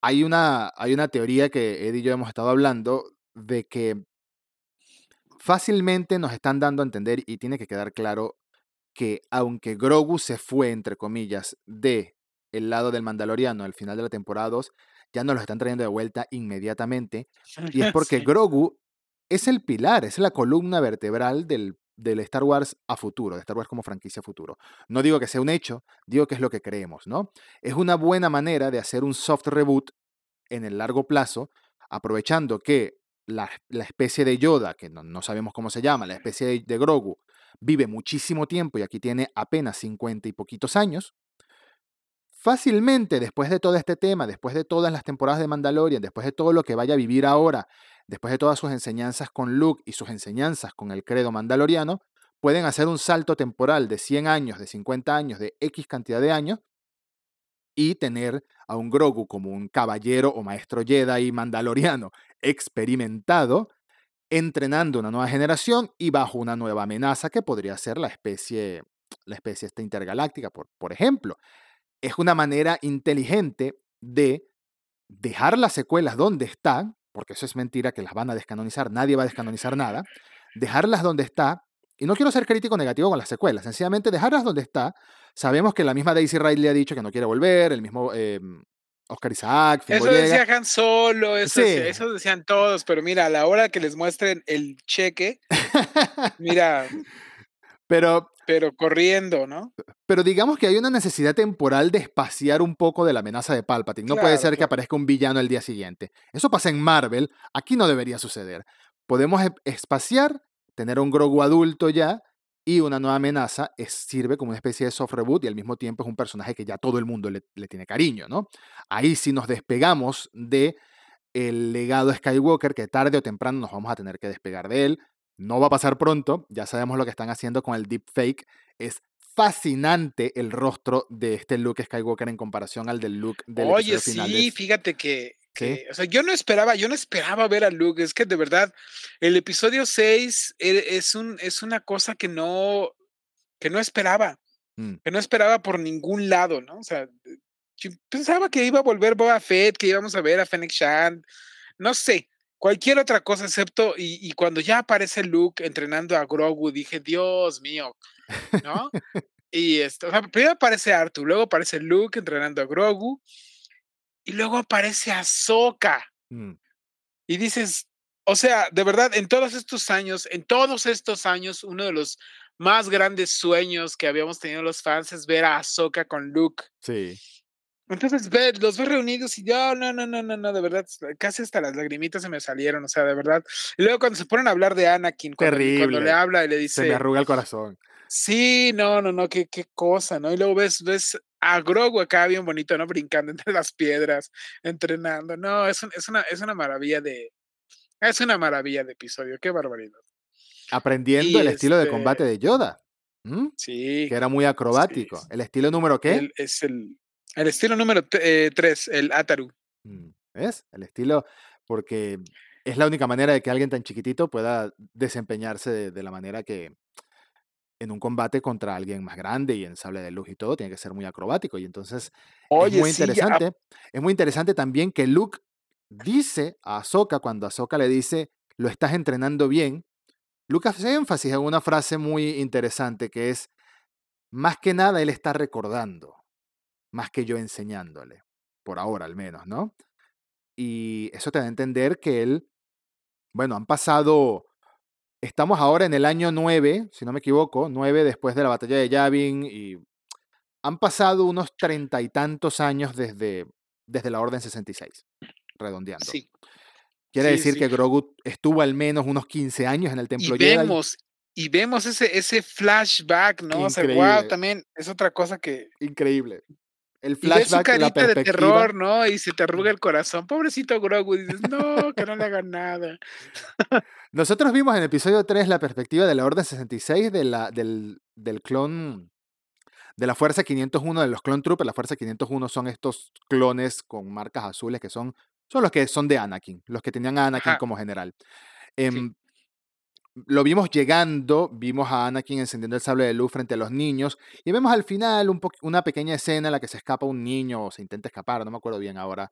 hay una, hay una teoría que Ed y yo hemos estado hablando de que fácilmente nos están dando a entender y tiene que quedar claro que aunque Grogu se fue, entre comillas, de el lado del Mandaloriano al final de la temporada 2, ya nos lo están trayendo de vuelta inmediatamente. Y es *laughs* porque Grogu es el pilar, es la columna vertebral del, del Star Wars a futuro, de Star Wars como franquicia a futuro. No digo que sea un hecho, digo que es lo que creemos, ¿no? Es una buena manera de hacer un soft reboot en el largo plazo, aprovechando que la, especie de Yoda, que no, sabemos cómo se llama, la especie de Grogu, vive muchísimo tiempo y aquí tiene apenas 50 y poquitos años, fácilmente después de todo este tema, después de todas las temporadas de Mandalorian, después de todo lo que vaya a vivir ahora, después de todas sus enseñanzas con Luke y sus enseñanzas con el credo mandaloriano, pueden hacer un salto temporal de 100 años, de 50 años, de X cantidad de años y tener a un Grogu como un caballero o maestro Jedi mandaloriano *laughs* experimentado entrenando una nueva generación y bajo una nueva amenaza que podría ser la especie, la especie esta intergaláctica, por, por ejemplo. Es una manera inteligente de dejar las secuelas donde están, porque eso es mentira que las van a descanonizar, nadie va a descanonizar nada, dejarlas donde está, y no quiero ser crítico negativo con las secuelas, sencillamente dejarlas donde está. Sabemos que la misma Daisy Ridley ha dicho que no quiere volver, el mismo em, Oscar Isaac. eso decía Han Solo, eso, eso, decían todos, pero mira, a la hora que les muestren el cheque, mira. *laughs* Pero Pero corriendo, ¿no? Pero digamos que hay una necesidad temporal de espaciar un poco de la amenaza de Palpatine. No puede Claro, ser que aparezca un villano el día siguiente. Eso pasa en Marvel, aquí no debería suceder. Podemos e- espaciar, tener un Grogu adulto ya y una nueva amenaza es, sirve como una especie de soft reboot y al mismo tiempo es un personaje que ya todo el mundo le, le tiene cariño, ¿no? Ahí sí nos despegamos de el legado Skywalker, que tarde o temprano nos vamos a tener que despegar de él. No va a pasar pronto, ya sabemos lo que están haciendo con el deepfake. Es fascinante el rostro de este Luke Skywalker en comparación al del Luke del Oye, de- sí, fíjate que Sí. que, o sea, yo no esperaba yo no esperaba ver a Luke, es que de verdad, el episodio 6 e es un es una cosa que no que no esperaba, Mm. que no esperaba por ningún lado, ¿no? O sea, yo pensaba que iba a volver Boba Fett, que íbamos a ver a Fennec Shand, no sé, cualquier otra cosa excepto y y cuando ya aparece Luke entrenando a Grogu, dije: "Dios mío", ¿no? Y esto, o sea, primero aparece Artu, luego aparece Luke entrenando a Grogu, y luego aparece Ahsoka. Mm. Y dices, o sea, de verdad, en todos estos años, en todos estos años, uno de los más grandes sueños que habíamos tenido los fans es ver a Ahsoka con Luke. Sí. Entonces, ver, los ves reunidos y yo, no, no, no, no, no, de verdad, casi hasta las lagrimitas se me salieron, o sea, de verdad. Y luego cuando se ponen a hablar de Anakin, cuando, le habla y le Se me dice, arruga el corazón. Sí, no, no, no, qué, qué cosa, ¿no? Y luego ves, ves a Grogu acá bien bonito, ¿no? Brincando entre *laughs* las piedras, entrenando. No, es, un- es una, es una maravilla de, es una maravilla de episodio, qué barbaridad. Aprendiendo Y el estilo de este, combate de Yoda. ¿m? Sí, Que era muy acrobático. sí. ¿El estilo número qué? el- es el, el estilo número 3, el Ataru. Mm, ¿Ves? El estilo, porque es la única manera de que alguien tan chiquitito pueda desempeñarse de, de la manera que en un combate contra alguien más grande y en sable de luz y todo, tiene que ser muy acrobático. Y entonces es muy sí, ya- interesante. Es muy interesante también que Luke dice a Ahsoka, cuando Ahsoka le dice, lo estás entrenando bien, Luke hace énfasis en una frase muy interesante que es, más que nada él está recordando, más que yo enseñándole, por ahora al menos, ¿no? Y eso te da a entender que él, bueno, han pasado, estamos ahora en el año 9, si no me equivoco, 9 después de la batalla de Yavin y han pasado unos treinta y tantos años desde, desde la Orden 66, redondeando. sí. Quiere sí, decir sí. que Grogu estuvo al menos unos 15 años en el Y Templo Jedi. vemos, y vemos ese, ese flashback, ¿no? O sea, wow, Increíble. también es otra cosa que, Increíble. El Y ves su flashback, la carita de terror, ¿no? Y se te arruga el corazón. Pobrecito Grogu, y dices, no, que no le hagan nada. *laughs* Nosotros vimos en el episodio 3 la perspectiva de la Orden 66 de la, del, del clon de la Fuerza 501, de los Clone Troopers. La Fuerza 501 son estos clones con marcas azules que son, son los que son de Anakin, los que tenían a Anakin Ajá. como general. Em, Lo vimos llegando, vimos a Anakin encendiendo el sable de luz frente a los niños y vemos al final un una pequeña escena en la que se escapa un niño o se intenta escapar, no me acuerdo bien ahora,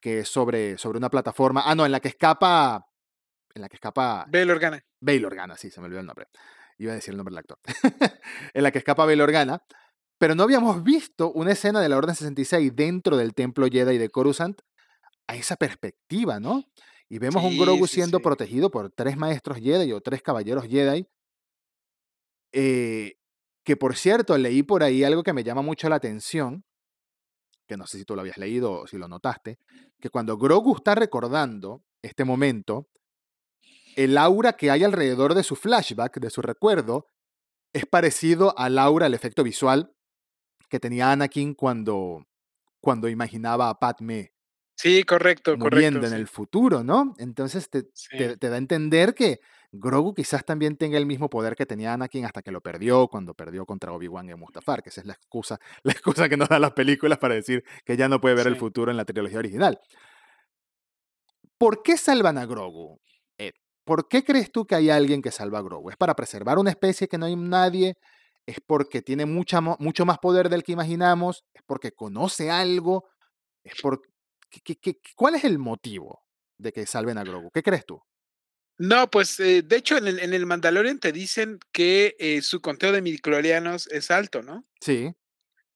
que es sobre, sobre una plataforma. Ah, no, en la que escapa, en la que escapa Bail Organa. Bail Organa, sí, se me olvidó el nombre. Iba a decir el nombre del actor. *laughs* en la que escapa Bail Organa. Pero no habíamos visto una escena de la Orden 66 dentro del templo Jedi de Coruscant a esa perspectiva, ¿no? Y vemos un Sí, Grogu sí, siendo sí. protegido por tres maestros Jedi o tres caballeros Jedi. eh, que por cierto, leí por ahí algo que me llama mucho la atención, que no sé si tú lo habías leído o si lo notaste, que cuando Grogu está recordando este momento, el aura que hay alrededor de su flashback, de su recuerdo, es parecido al aura, el efecto visual que tenía Anakin cuando, cuando imaginaba a Padme Sí, correcto, correcto. en sí, el futuro, ¿no? Entonces te, sí. te- te da a entender que Grogu quizás también tenga el mismo poder que tenía Anakin hasta que lo perdió cuando perdió contra Obi-Wan en Mustafar, que esa es la excusa, *laughs* la excusa que nos dan las películas para decir que ya no puede ver el futuro en la trilogía original. ¿Por qué salvan a Grogu? Ed? ¿Por qué crees tú que hay alguien que salva a Grogu? ¿Es para preservar una especie que no hay nadie? ¿Es porque tiene mucha, mucho más poder del que imaginamos? ¿Es porque conoce algo? ¿Es por... ¿qué- qué- qué- ¿Cuál es el motivo de que salven a Grogu? ¿Qué crees tú? No, pues eh, de hecho en el, en el Mandalorian te dicen que eh, su conteo de midichlorianos es alto, ¿no? Sí,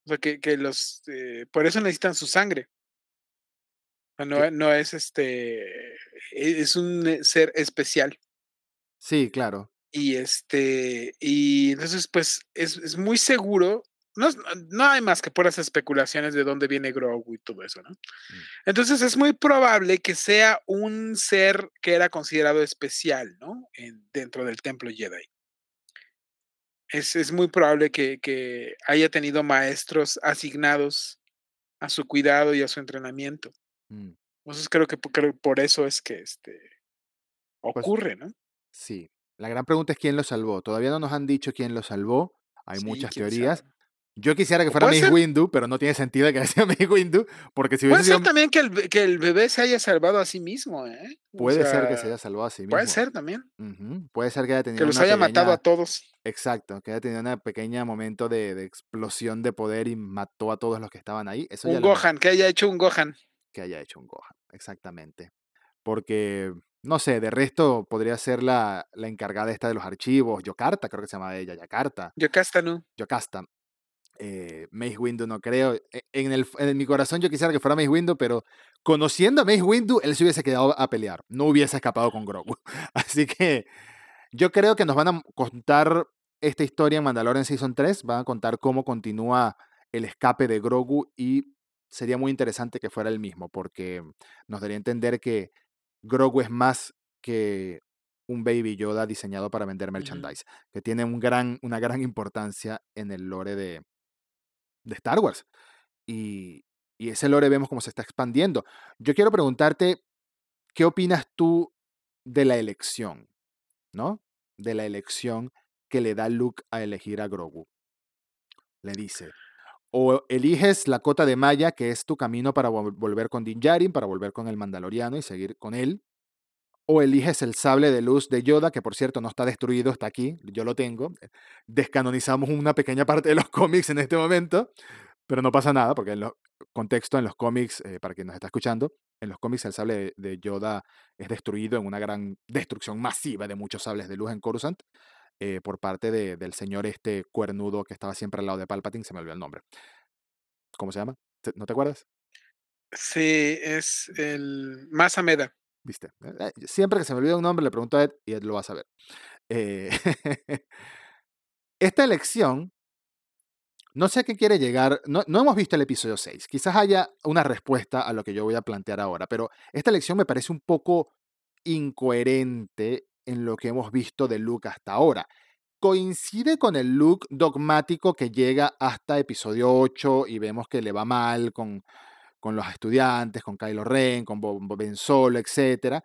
O sea, que, que los, eh, por eso necesitan su sangre. No, Que- no es este, e- es un ser especial. sí, claro. Y, este, y entonces, pues, es es muy seguro, no no hay más que puras especulaciones de dónde viene Grogu y todo eso, ¿no? Mm. Entonces, es muy probable que sea un ser que era considerado especial, ¿no? En dentro del templo Jedi. Es es muy probable que que haya tenido maestros asignados a su cuidado y a su entrenamiento. Mm. Entonces, creo que creo por eso es que, este, Pues ocurre, ¿no? sí. La gran pregunta es quién lo salvó. Todavía no nos han dicho quién lo salvó. Hay Sí, muchas sabe. Yo quisiera que fuera puede ser Windu, pero no tiene sentido que *laughs* sea Mace Windu, porque si puede ser sido también que el que el bebé se haya salvado a sí mismo, ¿eh? O puede ser que se haya salvado a sí puede mismo. ser también. Puede ser que haya Que tenido los una haya matado a todos. exacto, que haya tenido una pequeña momento de de explosión de poder y mató a todos los que estaban ahí. Eso ya Un lo no Gohan, que haya hecho un Gohan. que haya hecho un Gohan, exactamente. Porque, no sé, de resto podría ser la la encargada esta de los archivos, Yokarta, creo que se llama ella, Yakarta, Yocasta Nu. Yocasta. Eh, Mace Windu no creo. E en el en mi corazón yo quisiera que fuera Mace Windu, pero conociendo a Mace Windu, él se hubiese quedado a pelear, no hubiese escapado con Grogu. *laughs* Así que yo creo que nos van a contar esta historia en Mandalorian Season 3, van a contar cómo continúa el escape de Grogu y sería muy interesante que fuera el mismo, porque nos daría a entender que Grogu es más que un Baby Yoda diseñado para vender merchandise, que tiene un gran una gran importancia en el lore de de Star Wars. Y y ese lore vemos cómo se está expandiendo. Yo quiero preguntarte, ¿qué opinas tú de la elección, no? De la elección que le da Luke a elegir a Grogu. Le dice, o eliges la cota de malla, que es tu camino para vol volver con Din Djarin, para volver con el Mandaloriano y seguir con él, o eliges el sable de luz de Yoda, que por cierto no está destruido, está aquí, yo lo tengo. Descanonizamos una pequeña parte de los *laughs* cómics en este momento, pero no pasa nada, porque en los contexto en los cómics, eh, para quien nos está escuchando, en los cómics el sable de Yoda es destruido en una gran destrucción masiva de muchos sables de luz en Coruscant, eh, por parte de del señor este cuernudo que estaba siempre al lado de Palpatine, se me olvidó el nombre. ¿Cómo se llama? ¿Te no te acuerdas? Sí, es el Mas Amedda. ¿Viste? Eh eh, siempre que se me olvida un nombre, le pregunto a Ed y Ed lo va a saber. Eh, *laughs* esta elección no sé a qué quiere llegar, no no hemos visto el episodio 6, quizás haya una respuesta a lo que yo voy a plantear ahora, pero esta elección me parece un poco incoherente en lo que hemos visto de Luke hasta ahora. Coincide con el Luke dogmático que llega hasta episodio 8 y vemos que le va mal con con los estudiantes, con Kylo Ren, con Ben Solo, etcétera.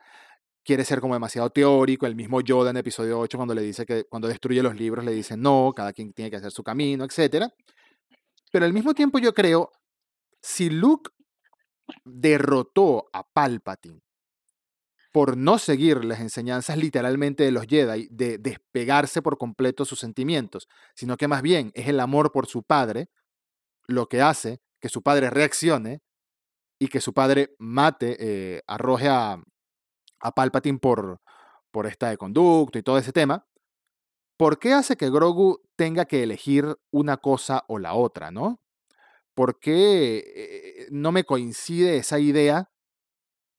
Quiere ser como demasiado teórico, el mismo Yoda en episodio 8 cuando le dice que cuando destruye los libros le dice: "No, cada quien tiene que hacer su camino", etcétera. Pero al mismo tiempo yo creo, si Luke derrotó a Palpatine por no seguir las enseñanzas literalmente de los Jedi, de despegarse por completo sus sentimientos, sino que más bien es el amor por su padre lo que hace que su padre reaccione y que su padre mate, eh, arroje a a Palpatine por por esta de conducto y todo ese tema, ¿por qué hace que Grogu tenga que elegir una cosa o la otra, no? ¿Por qué, eh, no me coincide esa idea?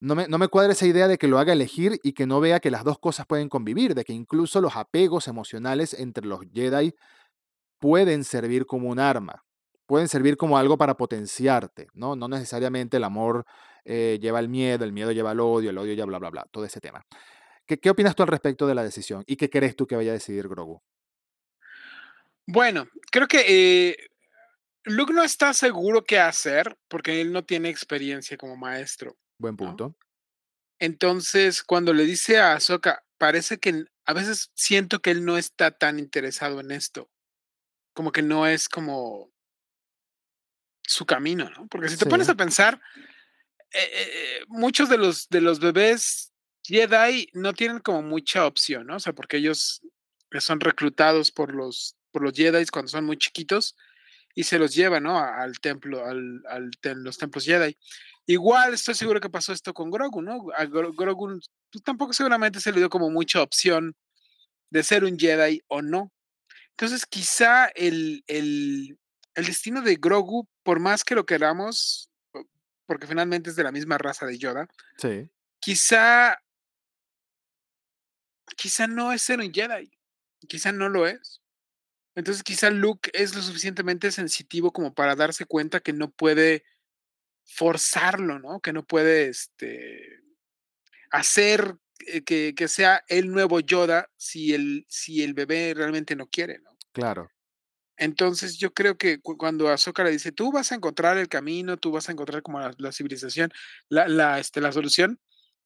No me no me cuadra esa idea de que lo haga elegir y que no vea que las 2 cosas pueden convivir, de que incluso los apegos emocionales entre los Jedi pueden servir como un arma, pueden servir como algo para potenciarte, ¿no? No necesariamente el amor, eh, lleva al miedo, el miedo lleva al odio, el odio lleva bla, bla, bla, todo ese tema. ¿Qué qué opinas tú al respecto de la decisión? ¿Y qué crees tú que vaya a decidir Grogu? Bueno, creo que, eh, Luke no está seguro qué hacer, porque él no tiene experiencia como maestro, Buen ¿no? punto. Entonces, cuando le dice a Ahsoka, parece que a veces siento que él no está tan interesado en esto, como que no es como su camino, ¿no? Porque si te pones a pensar, eh eh eh, muchos de los de los bebés Jedi no tienen como mucha opción, ¿no? O sea, porque ellos, son reclutados por los por los Jedis cuando son muy chiquitos y se los llevan, ¿no? Al templo, al al los templos Jedi. Igual estoy seguro que pasó esto con Grogu, ¿no? A Gro Grogu, pues, tampoco seguramente se le dio como mucha opción de ser un Jedi o no. Entonces, quizá el el el destino de Grogu, por más que lo queramos, po porque finalmente es de la misma raza de Yoda, sí. quizá quizá no es ser un Jedi. quizá no lo es. Entonces, quizá Luke es lo suficientemente sensitivo como para darse cuenta que no puede forzarlo, ¿no? Que no puede, este, hacer, eh, que que sea el nuevo Yoda si el si el bebé realmente no quiere, ¿no? Claro. Entonces, yo creo que cu cuando Ahsoka le dice: "Tú vas a encontrar el camino, tú vas a encontrar como la la civilización, la la, este, la solución",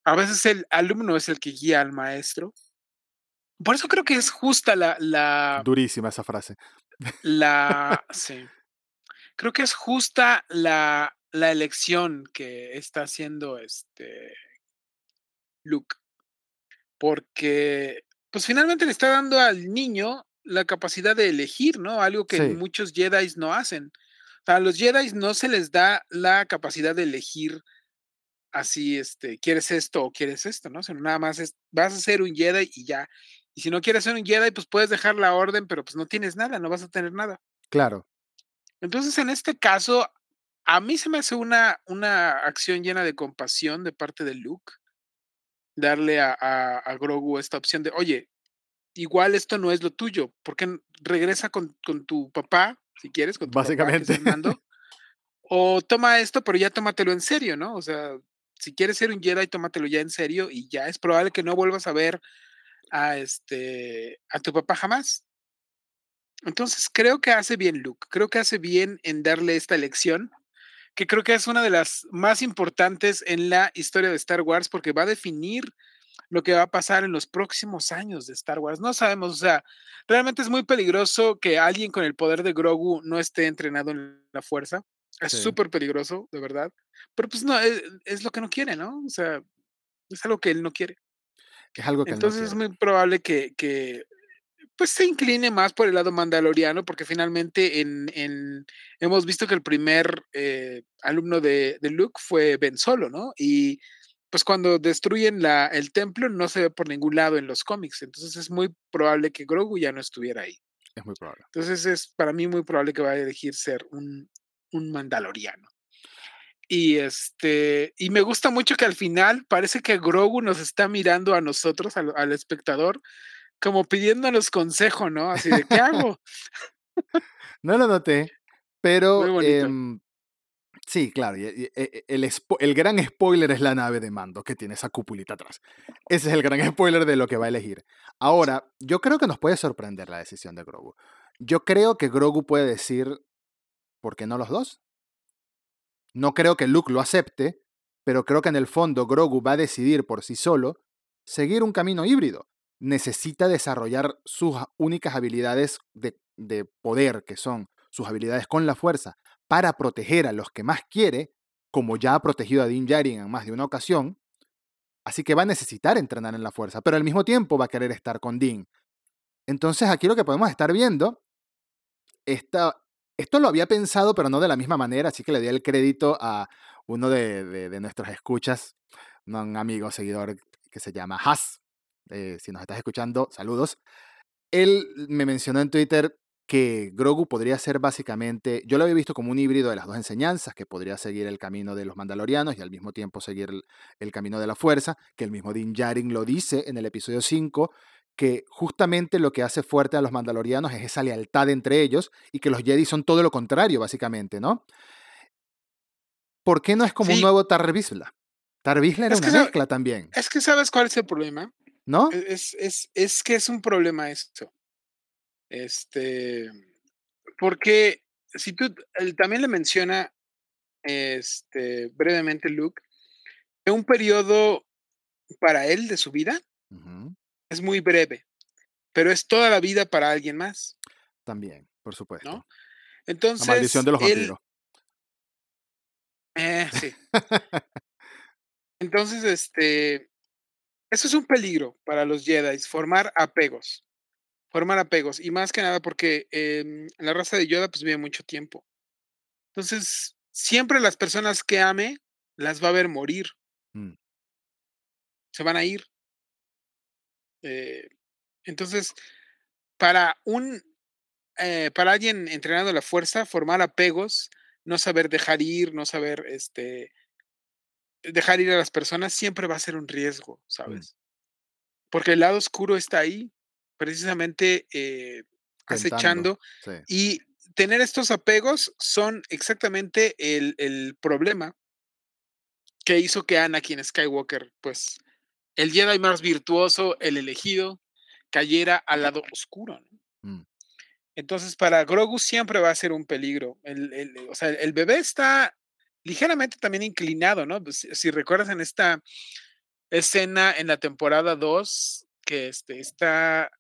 a veces el alumno es el que guía al maestro. Por eso creo que es justa la la Durísima esa frase. la *laughs* sí. Creo que es justa la la elección que está haciendo, este Luke. Porque, pues, finalmente le está dando al niño la capacidad de elegir, ¿no? Algo que Sí. muchos jedis no hacen. A los jedis no se les da la capacidad de elegir así, este, ¿quieres esto o quieres esto?, ¿no? Sino nada más es, vas a ser un jedi y ya. Y si no quieres ser un jedi, pues, puedes dejar la orden, pero, pues, no tienes nada, no vas a tener nada. Claro. Entonces, en este caso, a mí se me hace una una acción llena de compasión de parte de Luke. Darle a a a Grogu esta opción de: "Oye, igual esto no es lo tuyo, ¿por qué n regresa con con tu papá, si quieres, con tu papá, Básicamente. el mando, *laughs* o toma esto, pero ya tómatelo en serio", ¿no? O sea, si quieres ser un jedi, tómatelo ya en serio, y ya es probable que no vuelvas a ver a, este, a tu papá jamás. Entonces, creo que hace bien Luke, creo que hace bien en darle esta lección, que creo que es una de las más importantes en la historia de Star Wars, porque va a definir lo que va a pasar en los próximos años de Star Wars. No sabemos, o sea, realmente es muy peligroso que alguien con el poder de Grogu no esté entrenado en la fuerza. Es Sí. superpeligroso, de verdad. Pero, pues, no, e es lo que no quiere, ¿no? O sea, es algo que él no quiere. Es algo que no Entonces, es muy probable que que, pues, se incline más por el lado mandaloriano, porque finalmente en en hemos visto que el primer, eh, alumno de de Luke fue Ben Solo, ¿no? Y, pues, cuando destruyen la el templo, no se ve por ningún lado en los cómics. Entonces, es muy probable que Grogu ya no estuviera ahí. Es muy probable. Entonces, es para mí muy probable que vaya a elegir ser un un mandaloriano. Y, este, y me gusta mucho que al final parece que Grogu nos está mirando a nosotros, al al espectador, como pidiéndonos consejo, ¿no? Así de: "¿Qué hago?". *laughs* No lo noté, Muy pero, bonito. Sí, claro, e el gran spoiler es la nave de mando, que tiene esa cupulita atrás. Ese es el gran *laughs* spoiler de lo que va a elegir. Ahora, yo creo que nos puede sorprender la decisión de Grogu. Yo creo que Grogu puede decir: "¿Por qué no los 2?". No creo que Luke lo acepte, pero creo que en el fondo Grogu va a decidir por sí solo seguir un camino híbrido. Necesita desarrollar sus únicas habilidades de de poder, que son sus habilidades con la fuerza, para proteger a los que más quiere, como ya ha protegido a Din Djarin en más de una ocasión. Así que va a necesitar entrenar en la fuerza, pero al mismo tiempo va a querer estar con Din. Entonces, aquí lo que podemos estar viendo esta esto lo había pensado, pero no de la misma manera, así que le doy el crédito a uno de de de nuestros escuchas, un amigo seguidor que se llama Has, eh, si nos estás escuchando, saludos. Él me mencionó en Twitter que Grogu podría ser básicamente yo lo había visto como un híbrido de las 2 enseñanzas, que podría seguir el camino de los mandalorianos y al mismo tiempo seguir el el camino de la fuerza, que el mismo Din Djarin lo dice en el episodio 5, que justamente lo que hace fuerte a los mandalorianos es esa lealtad entre ellos y que los Jedi son todo lo contrario, básicamente, ¿no? ¿Por qué no es como un nuevo? Tarre Vizsla era Es una mezcla también. es que, ¿sabes cuál es el problema? ¿No? E es es es que es un problema esto. Este, porque si tú él también le menciona, este, brevemente Luke, de un período para él de su vida es muy breve, pero es toda la vida para alguien más. También, por supuesto. ¿No? La maldición Entonces, de los él vampiros. Eh, sí. *laughs* Entonces, este, eso es un peligro para los jedis, formar apegos, formar apegos, y más que nada porque, em, la raza de Yoda, pues, vive mucho tiempo. Entonces, siempre las personas que ame, las va a ver morir. Mm. Se van a ir. Eh, entonces, para un, eh, para alguien entrenado a la fuerza, formar apegos, no saber dejar ir, no saber, este dejar ir a las personas siempre va a ser un riesgo, Mm. ¿sabes? Porque el lado oscuro está ahí. Precisamente, eh, acechando, sí. y tener estos apegos son exactamente el el problema que hizo que Anakin Skywalker, pues, el Jedi más virtuoso, el elegido, cayera al lado oscuro, ¿no? Mm. Entonces, para Grogu siempre va a ser un peligro. El el, o sea, el bebé está ligeramente también inclinado, ¿no? Pues, si si recuerdas en esta escena en la temporada 2 que, este, está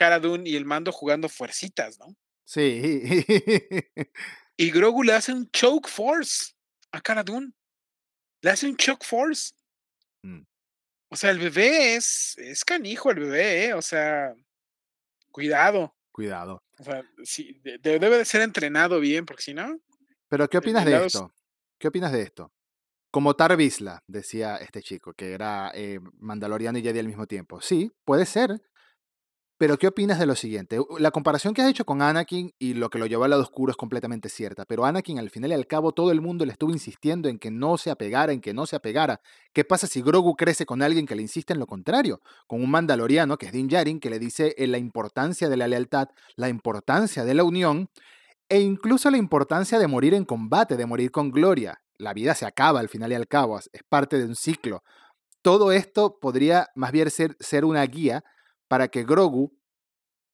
Cara Dune y el Mando jugando fuercitas, ¿no? Sí. Y *laughs* Grogu le hace un choke force a Cara Dune. Le hace un choke force. Mm. O sea, el bebé es es canijo el bebé, ¿eh? O sea, cuidado. Cuidado. O sea, sí, de debe de ser entrenado bien, porque si no Pero, ¿qué opinas de esto? ¿Qué opinas de esto? Como Tar Vizsla, decía este chico, que era, eh, mandaloriano y Jedi al mismo tiempo. Sí, puede ser. Pero, ¿qué opinas de lo siguiente? La comparación que has hecho con Anakin y lo que lo llevó al lado oscuro es completamente cierta, pero Anakin, al final y al cabo, todo el mundo le estuvo insistiendo en que no se apegara, en que no se apegara. ¿Qué pasa si Grogu crece con alguien que le insiste en lo contrario? Con un mandaloriano, que es Din Djarin, que le dice, eh, la importancia de la lealtad, la importancia de la unión, e incluso la importancia de morir en combate, de morir con gloria. La vida se acaba al final y al cabo, es parte de un ciclo. Todo esto podría más bien ser ser una guía para que Grogu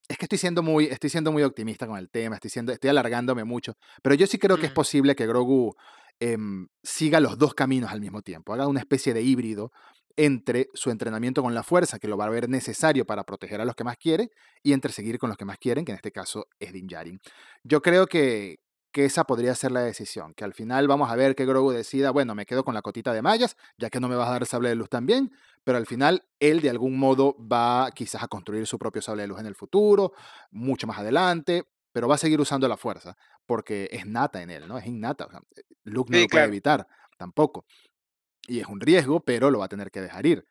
es que estoy siendo muy estoy siendo muy optimista con el tema, estoy siendo estoy alargándome mucho, pero yo sí creo que es Mm. posible que Grogu, em, siga los 2 caminos al mismo tiempo, haga una especie de híbrido entre su entrenamiento con la fuerza, que lo va a ver necesario para proteger a los que más quiere, y entre seguir con los que más quieren, que en este caso es Din Djarin. Yo creo que que esa podría ser la decisión, que al final vamos a ver que Grogu decida, bueno, me quedo con la cotita de mallas, ya que no me vas a dar sable de luz también, pero al final él de algún modo va quizás a construir su propio sable de luz en el futuro, mucho más adelante, pero va a seguir usando la fuerza, porque es nata en él, ¿no? Es innata, o sea, eh, Luke no Sí, lo puede evitar, tampoco. Y es un riesgo, pero lo va a tener que dejar ir.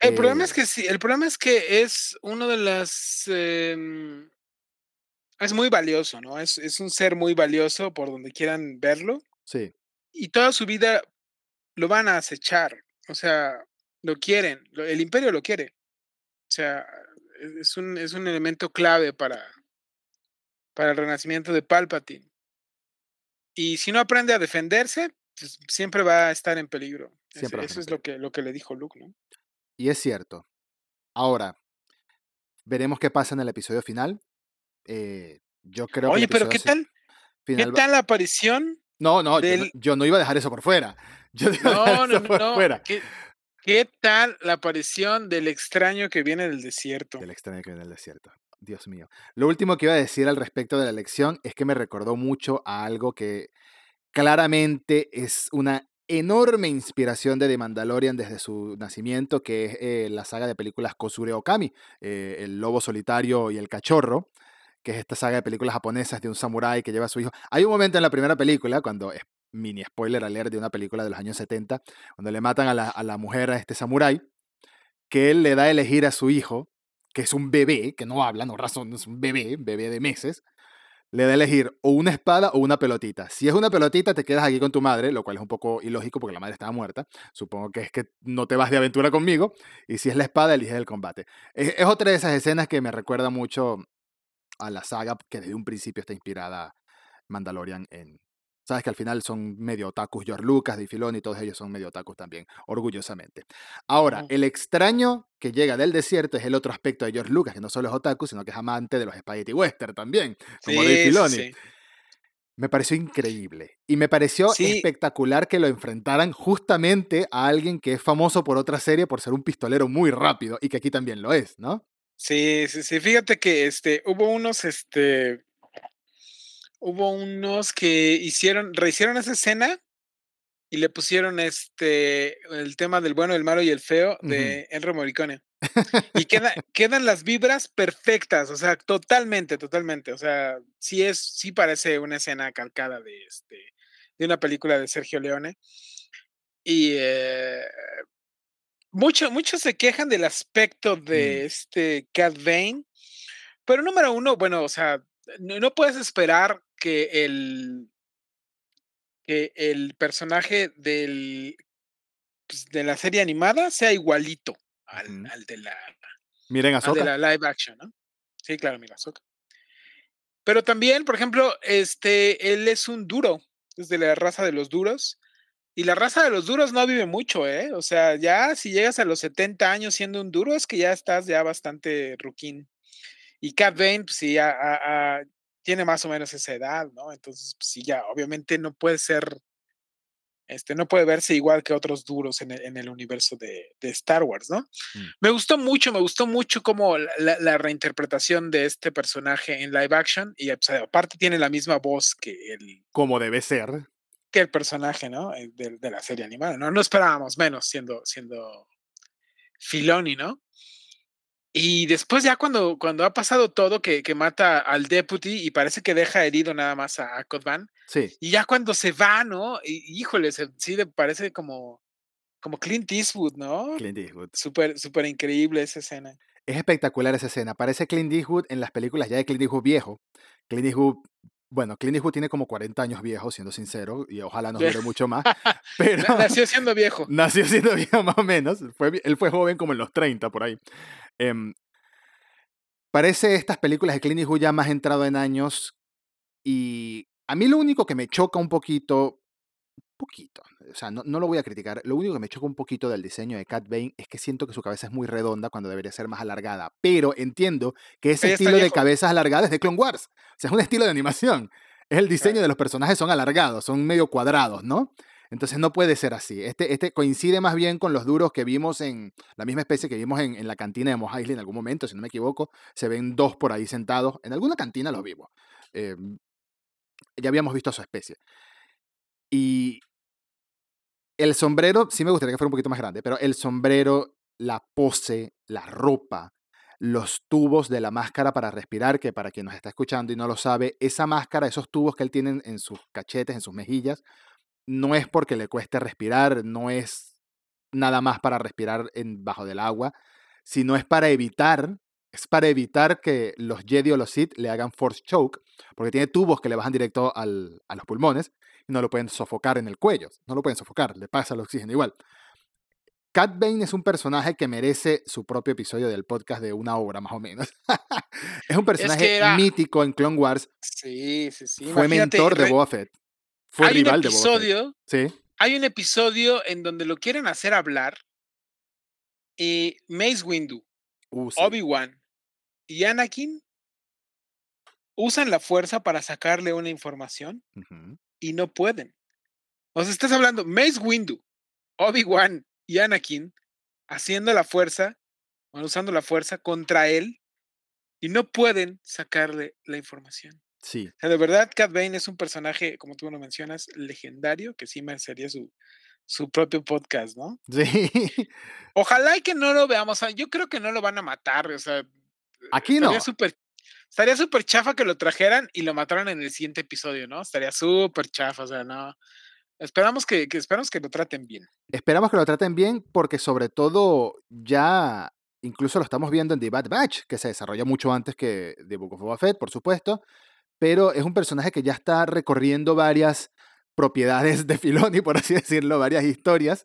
El problema es Eh que sí, el problema es que es uno de las, em es muy valioso, ¿no? Es es un ser muy valioso por donde quieran verlo. Sí. Y toda su vida lo van a acechar, o sea, lo quieren, el imperio lo quiere. O sea, e es un es un elemento clave para para el renacimiento de Palpatine. Y si no aprende a defenderse, pues, siempre va a estar en peligro. Siempre eso en es lo que lo que le dijo Luke, ¿no? Y es cierto. Ahora veremos qué pasa en el episodio final. Eh, yo creo que Oye, pero, episodio ¿qué tal qué final tal la aparición No, no, yo no del yo no iba a dejar eso por fuera. *laughs* Yo no No, no, eso no, por no, fuera. ¿qué qué tal la aparición del extraño que viene del desierto? Del extraño que viene del desierto. Dios mío. Lo último que iba a decir al respecto de la elección es que me recordó mucho a algo que claramente es una enorme inspiración de The Mandalorian desde su nacimiento, que es, eh, la saga de películas Kuzure Okami, eh, El lobo solitario y el cachorro, que es esta saga de películas japonesas de un samurái que lleva a su hijo. Hay un momento en la primera película, cuando es mini spoiler alert de una película de los años 70, cuando le matan a la a la mujer a este samurái, que él le da a elegir a su hijo, que es un bebé, que no habla, no razona, es un bebé, bebé de meses, le da a elegir o una espada o una pelotita. Si es una pelotita, te quedas aquí con tu madre, lo cual es un poco ilógico porque la madre estaba muerta. Supongo que es que no te vas de aventura conmigo. Y si es la espada, eliges el combate. Es otra de esas escenas que me recuerda mucho a la saga que desde un principio está inspirada Mandalorian en sabes que al final son medio otakus, George Lucas, Dave Filoni, todos ellos son medio otakus también, orgullosamente. Ahora, el extraño que llega del desierto es el otro aspecto de George Lucas, que no solo es otaku, sino que es amante de los spaghetti western también, como Sí, sí, Filoni. sí. Me pareció increíble. Y me pareció Sí. espectacular que lo enfrentaran justamente a alguien que es famoso por otra serie, por ser un pistolero muy rápido, y que aquí también lo es, ¿no? Sí, sí, sí. Fíjate que, este, hubo unos, este hubo unos que hicieron rehicieron esa escena y le pusieron, este, el tema del bueno, el malo y el feo de Ennio Morricone. Y *laughs* queda quedan las vibras perfectas, o sea, totalmente, totalmente. O sea, sí es sí parece una escena calcada de, este, de una película de Sergio Leone. Y, eh, mucho muchos se quejan del aspecto Mm. de, este, Cad Bane, pero número 1, bueno, o sea, no no puedes esperar que el que el personaje del, pues, de la serie animada sea igualito al al de la Miren al de la live action, ¿no? Sí, claro, mira, Ahsoka. Pero también, por ejemplo, este, él es un duro, es de la raza de los duros. Y la raza de los duros no vive mucho, ¿eh? O sea, ya si llegas a los 70 años siendo un duro, es que ya estás ya bastante ruquín. Y Cat Bane, pues sí, ya, tiene más o menos esa edad, ¿no? Entonces, pues sí, ya, obviamente no puede ser, este, no puede verse igual que otros duros en el, universo de, Star Wars, ¿no? Mm. Me gustó mucho, me gustó mucho como la, reinterpretación de este personaje en live action y pues, aparte tiene la misma voz que el... Como debe ser. Que el personaje, ¿no? Eh, de, la serie animada, ¿no? No esperábamos menos siendo, siendo Filoni, ¿no? Y después ya cuando, cuando ha pasado todo, que, que, mata al deputy y parece que deja herido nada más a, a Sí. Y ya cuando se va, ¿no? Y, híjole, sí parece como, como Clint Eastwood, ¿no? Clint Eastwood. Súper, súper increíble esa escena. Es espectacular esa escena. Parece Clint Eastwood en las películas ya de Clint Eastwood viejo. Clint Eastwood bueno, Clint Eastwood tiene como 40 años viejo, siendo sincero, y ojalá no dure mucho más. *laughs* Pero nació siendo viejo. *laughs* Nació siendo viejo más o menos. Fue, él fue joven como en los 30 por ahí. Em, parece estas películas de Clint Eastwood ya más entrado en años y a mí lo único que me choca un poquito, poquito, o sea, no, no, lo voy a criticar, lo único que me choca un poquito del diseño de Cat Bane es que siento que su cabeza es muy redonda cuando debería ser más alargada, pero entiendo que ese estilo de cabezas alargadas es de Clone Wars, o sea, es un estilo de animación, es el diseño de los personajes son alargados, son medio cuadrados, ¿no? Entonces no puede ser así. Este, este coincide más bien con los duros que vimos en la misma especie que vimos en, la cantina de Mos Eisley en algún momento, si no me equivoco. Se ven dos por ahí sentados. En alguna cantina los vimos. Em, ya habíamos visto a su especie. Y el sombrero, sí me gustaría que fuera un poquito más grande, pero el sombrero, la pose, la ropa, los tubos de la máscara para respirar, que para quien nos está escuchando y no lo sabe, esa máscara, esos tubos que él tiene en sus cachetes, en sus mejillas, no es porque le cueste respirar, no es nada más para respirar en, bajo del agua, sino es para evitar, es para evitar que los Jedi o los Sith le hagan force choke, porque tiene tubos que le bajan directo a los pulmones no lo pueden sofocar en el cuello, no lo pueden sofocar, le pasa el oxígeno igual. Cat Bane es un personaje que merece su propio episodio del podcast de una hora más o menos. *laughs* es un personaje mítico en Clone Wars. Sí, sí, sí. Fue mentor de Boba Fett hay un episodio, Hay un episodio en donde lo quieren hacer hablar. Y Mace Windu, uh, Obi-Wan y Anakin usan la fuerza para sacarle una información y no pueden. O sea, estás hablando Mace Windu, Obi-Wan y Anakin haciendo la fuerza, usando la fuerza contra él y no pueden sacarle la información. Sí. de verdad, Cat Bane es un personaje, como tú lo mencionas, legendario, que sí merecería su, su propio podcast, ¿no? Sí. *laughs* Ojalá y que no lo veamos. yo creo que no lo van a matar. O sea, aquí no. Estaría súper chafa que lo trajeran y lo mataran en el siguiente episodio, ¿no? Estaría súper chafa, o sea, no. Esperamos que, esperamos que lo traten bien. Esperamos que lo traten bien porque sobre todo ya incluso lo estamos viendo en The Bad Batch, que se desarrolla mucho antes que The Book of Boba Fett, por supuesto pero es un personaje que ya está recorriendo varias propiedades de Filoni, *laughs* por así decirlo, varias historias,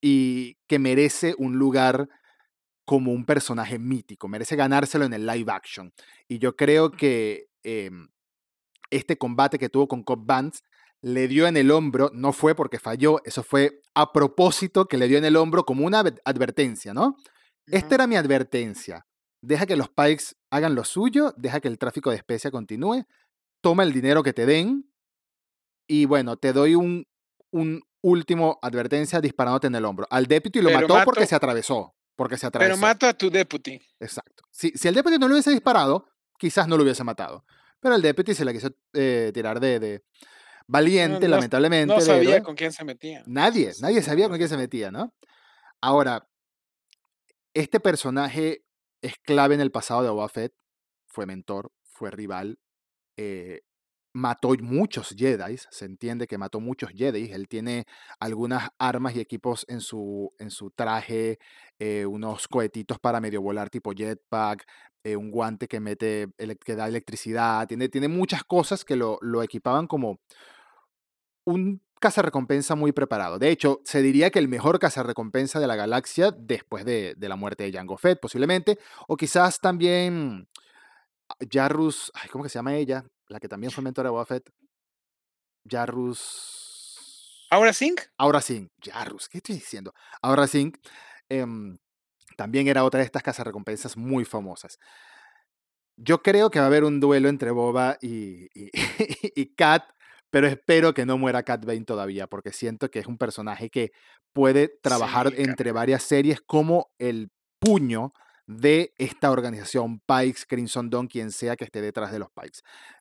y que merece un lugar como un personaje mítico, merece ganárselo en el live action. Y yo creo que em, este combate que tuvo con Cobb Vance le dio en el hombro, no fue porque falló, eso fue a propósito que le dio en el hombro como una advertencia, ¿no? Esta era mi advertencia. Deja que los Pikes hagan lo suyo, deja que el tráfico de especia continúe, toma el dinero que te den y bueno, te doy un, un último advertencia disparándote en el hombro. Al deputy lo mató porque se atravesó. Porque se atravesó. Pero mata a tu deputy. Exacto. Si, si el deputy no lo hubiese disparado, quizás no lo hubiese matado. Pero el deputy se la quiso eh, tirar de, valiente, lamentablemente. No sabía con quién se metía. Nadie, nadie sabía con quién se metía, ¿no? Ahora, este personaje es clave en el pasado de Boba Fett. Fue mentor, fue rival. Eh, mató muchos Jedi, se entiende que mató muchos Jedi. Él tiene algunas armas y equipos en su, en su traje, eh, unos cohetitos para medio volar tipo jetpack, eh, un guante que, mete, que da electricidad. Tiene, tiene muchas cosas que lo, lo equipaban como un recompensa muy preparado. De hecho, se diría que el mejor recompensa de la galaxia después de, la muerte de Jango Fett, posiblemente, o quizás también Jarrus, ay, ¿cómo que se llama ella? La que también fue mentora de Boba Fett. Jarrus. ¿Ahora Sink? Ahora Sink. Jarrus, ¿qué estoy diciendo? Ahora Sink. em, también era otra de estas cazarrecompensas muy famosas. Yo creo que va a haber un duelo entre Boba y, y, *laughs* y Kat, pero espero que no muera Cat Bane todavía, porque siento que es un personaje que puede trabajar Sí, entre varias series como el puño de esta organización Pikes, Crimson Dawn, quien sea que esté detrás de los Pikes.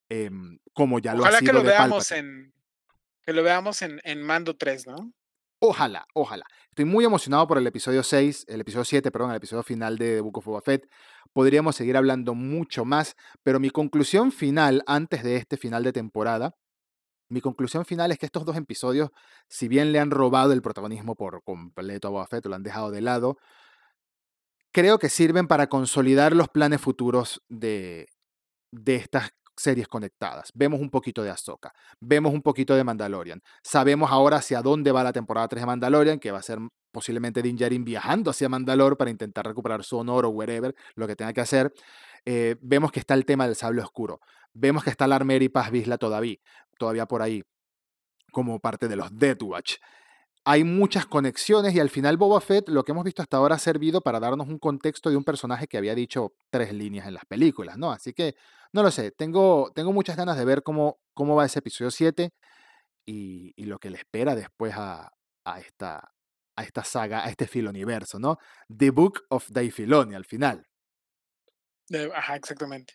Em, como ya lo ha Ojalá sido que lo de veamos Palpatine. en que lo veamos en, en Mando 3, ¿no? Ojalá, ojalá. Estoy muy emocionado por el episodio 6, el episodio 7, perdón, el episodio final de The Book of Boba Fett. Podríamos seguir hablando mucho más, pero mi conclusión final, antes de este final de temporada, mi conclusión final es que estos dos episodios, si bien le han robado el protagonismo por completo a Boba Fett, lo han dejado de lado, creo que sirven para consolidar los planes futuros de, de estas series conectadas. Vemos un poquito de Ahsoka, vemos un poquito de Mandalorian. Sabemos ahora hacia dónde va la temporada 3 de Mandalorian, que va a ser posiblemente Din Djarin viajando hacia Mandalore para intentar recuperar su honor o wherever, lo que tenga que hacer. Eh, vemos que está el tema del sable oscuro. Vemos que está la Armera y Paz Vizla todavía, todavía por ahí, como parte de los Death Watch. Hay muchas conexiones y al final Boba Fett, lo que hemos visto hasta ahora, ha servido para darnos un contexto de un personaje que había dicho tres líneas en las películas, ¿no? Así que, no lo sé, tengo, tengo muchas ganas de ver cómo, cómo va ese episodio 7 y, y lo que le espera después a, esta, a esta saga, a este filoniverso, ¿no? The Book of Dave Filoni al final. Ajá, exactamente.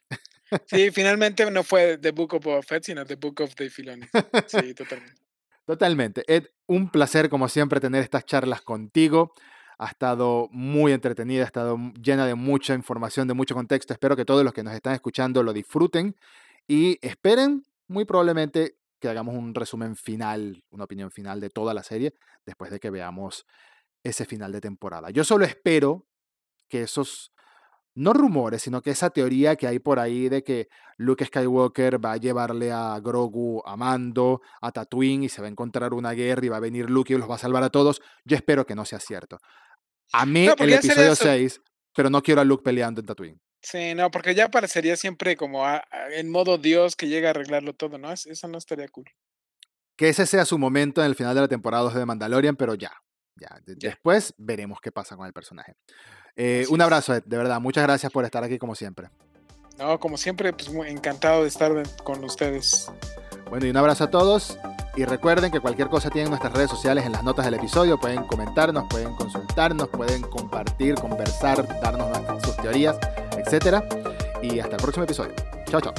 Sí, finalmente no fue The Book of Boba Fett, sino The Book of the Filoni. Sí, totalmente. Totalmente. Ed, un placer como siempre tener estas charlas contigo. Ha estado muy entretenida, ha estado llena de mucha información, de mucho contexto. Espero que todos los que nos están escuchando lo disfruten y esperen muy probablemente que hagamos un resumen final, una opinión final de toda la serie después de que veamos ese final de temporada. Yo solo espero que esos, no rumores, sino que esa teoría que hay por ahí de que Luke Skywalker va a llevarle a Grogu a Mando, a Tatooine y se va a encontrar una guerra y va a venir Luke y los va a salvar a todos, yo espero que no sea cierto. No, porque el episodio eso. 6, pero no quiero a Luke peleando en Tatooine. Sí, no, porque ya parecería siempre como a- a- en modo Dios que llega a arreglarlo todo, ¿no? Es- Eso no estaría cool. Que ese sea su momento en el final de la temporada 2 de Mandalorian, pero ya. Ya, de- Ya. después veremos qué pasa con el personaje. Eh, un abrazo, Ed, de verdad. Muchas gracias por estar aquí como siempre. No, como siempre, pues muy encantado de estar con ustedes. Bueno, y un abrazo a todos. Y recuerden que cualquier cosa tienen nuestras redes sociales en las notas del episodio. Pueden comentarnos, pueden consultarnos, pueden compartir, conversar, darnos sus teorías, etc. Y hasta el próximo episodio. Chao, chao.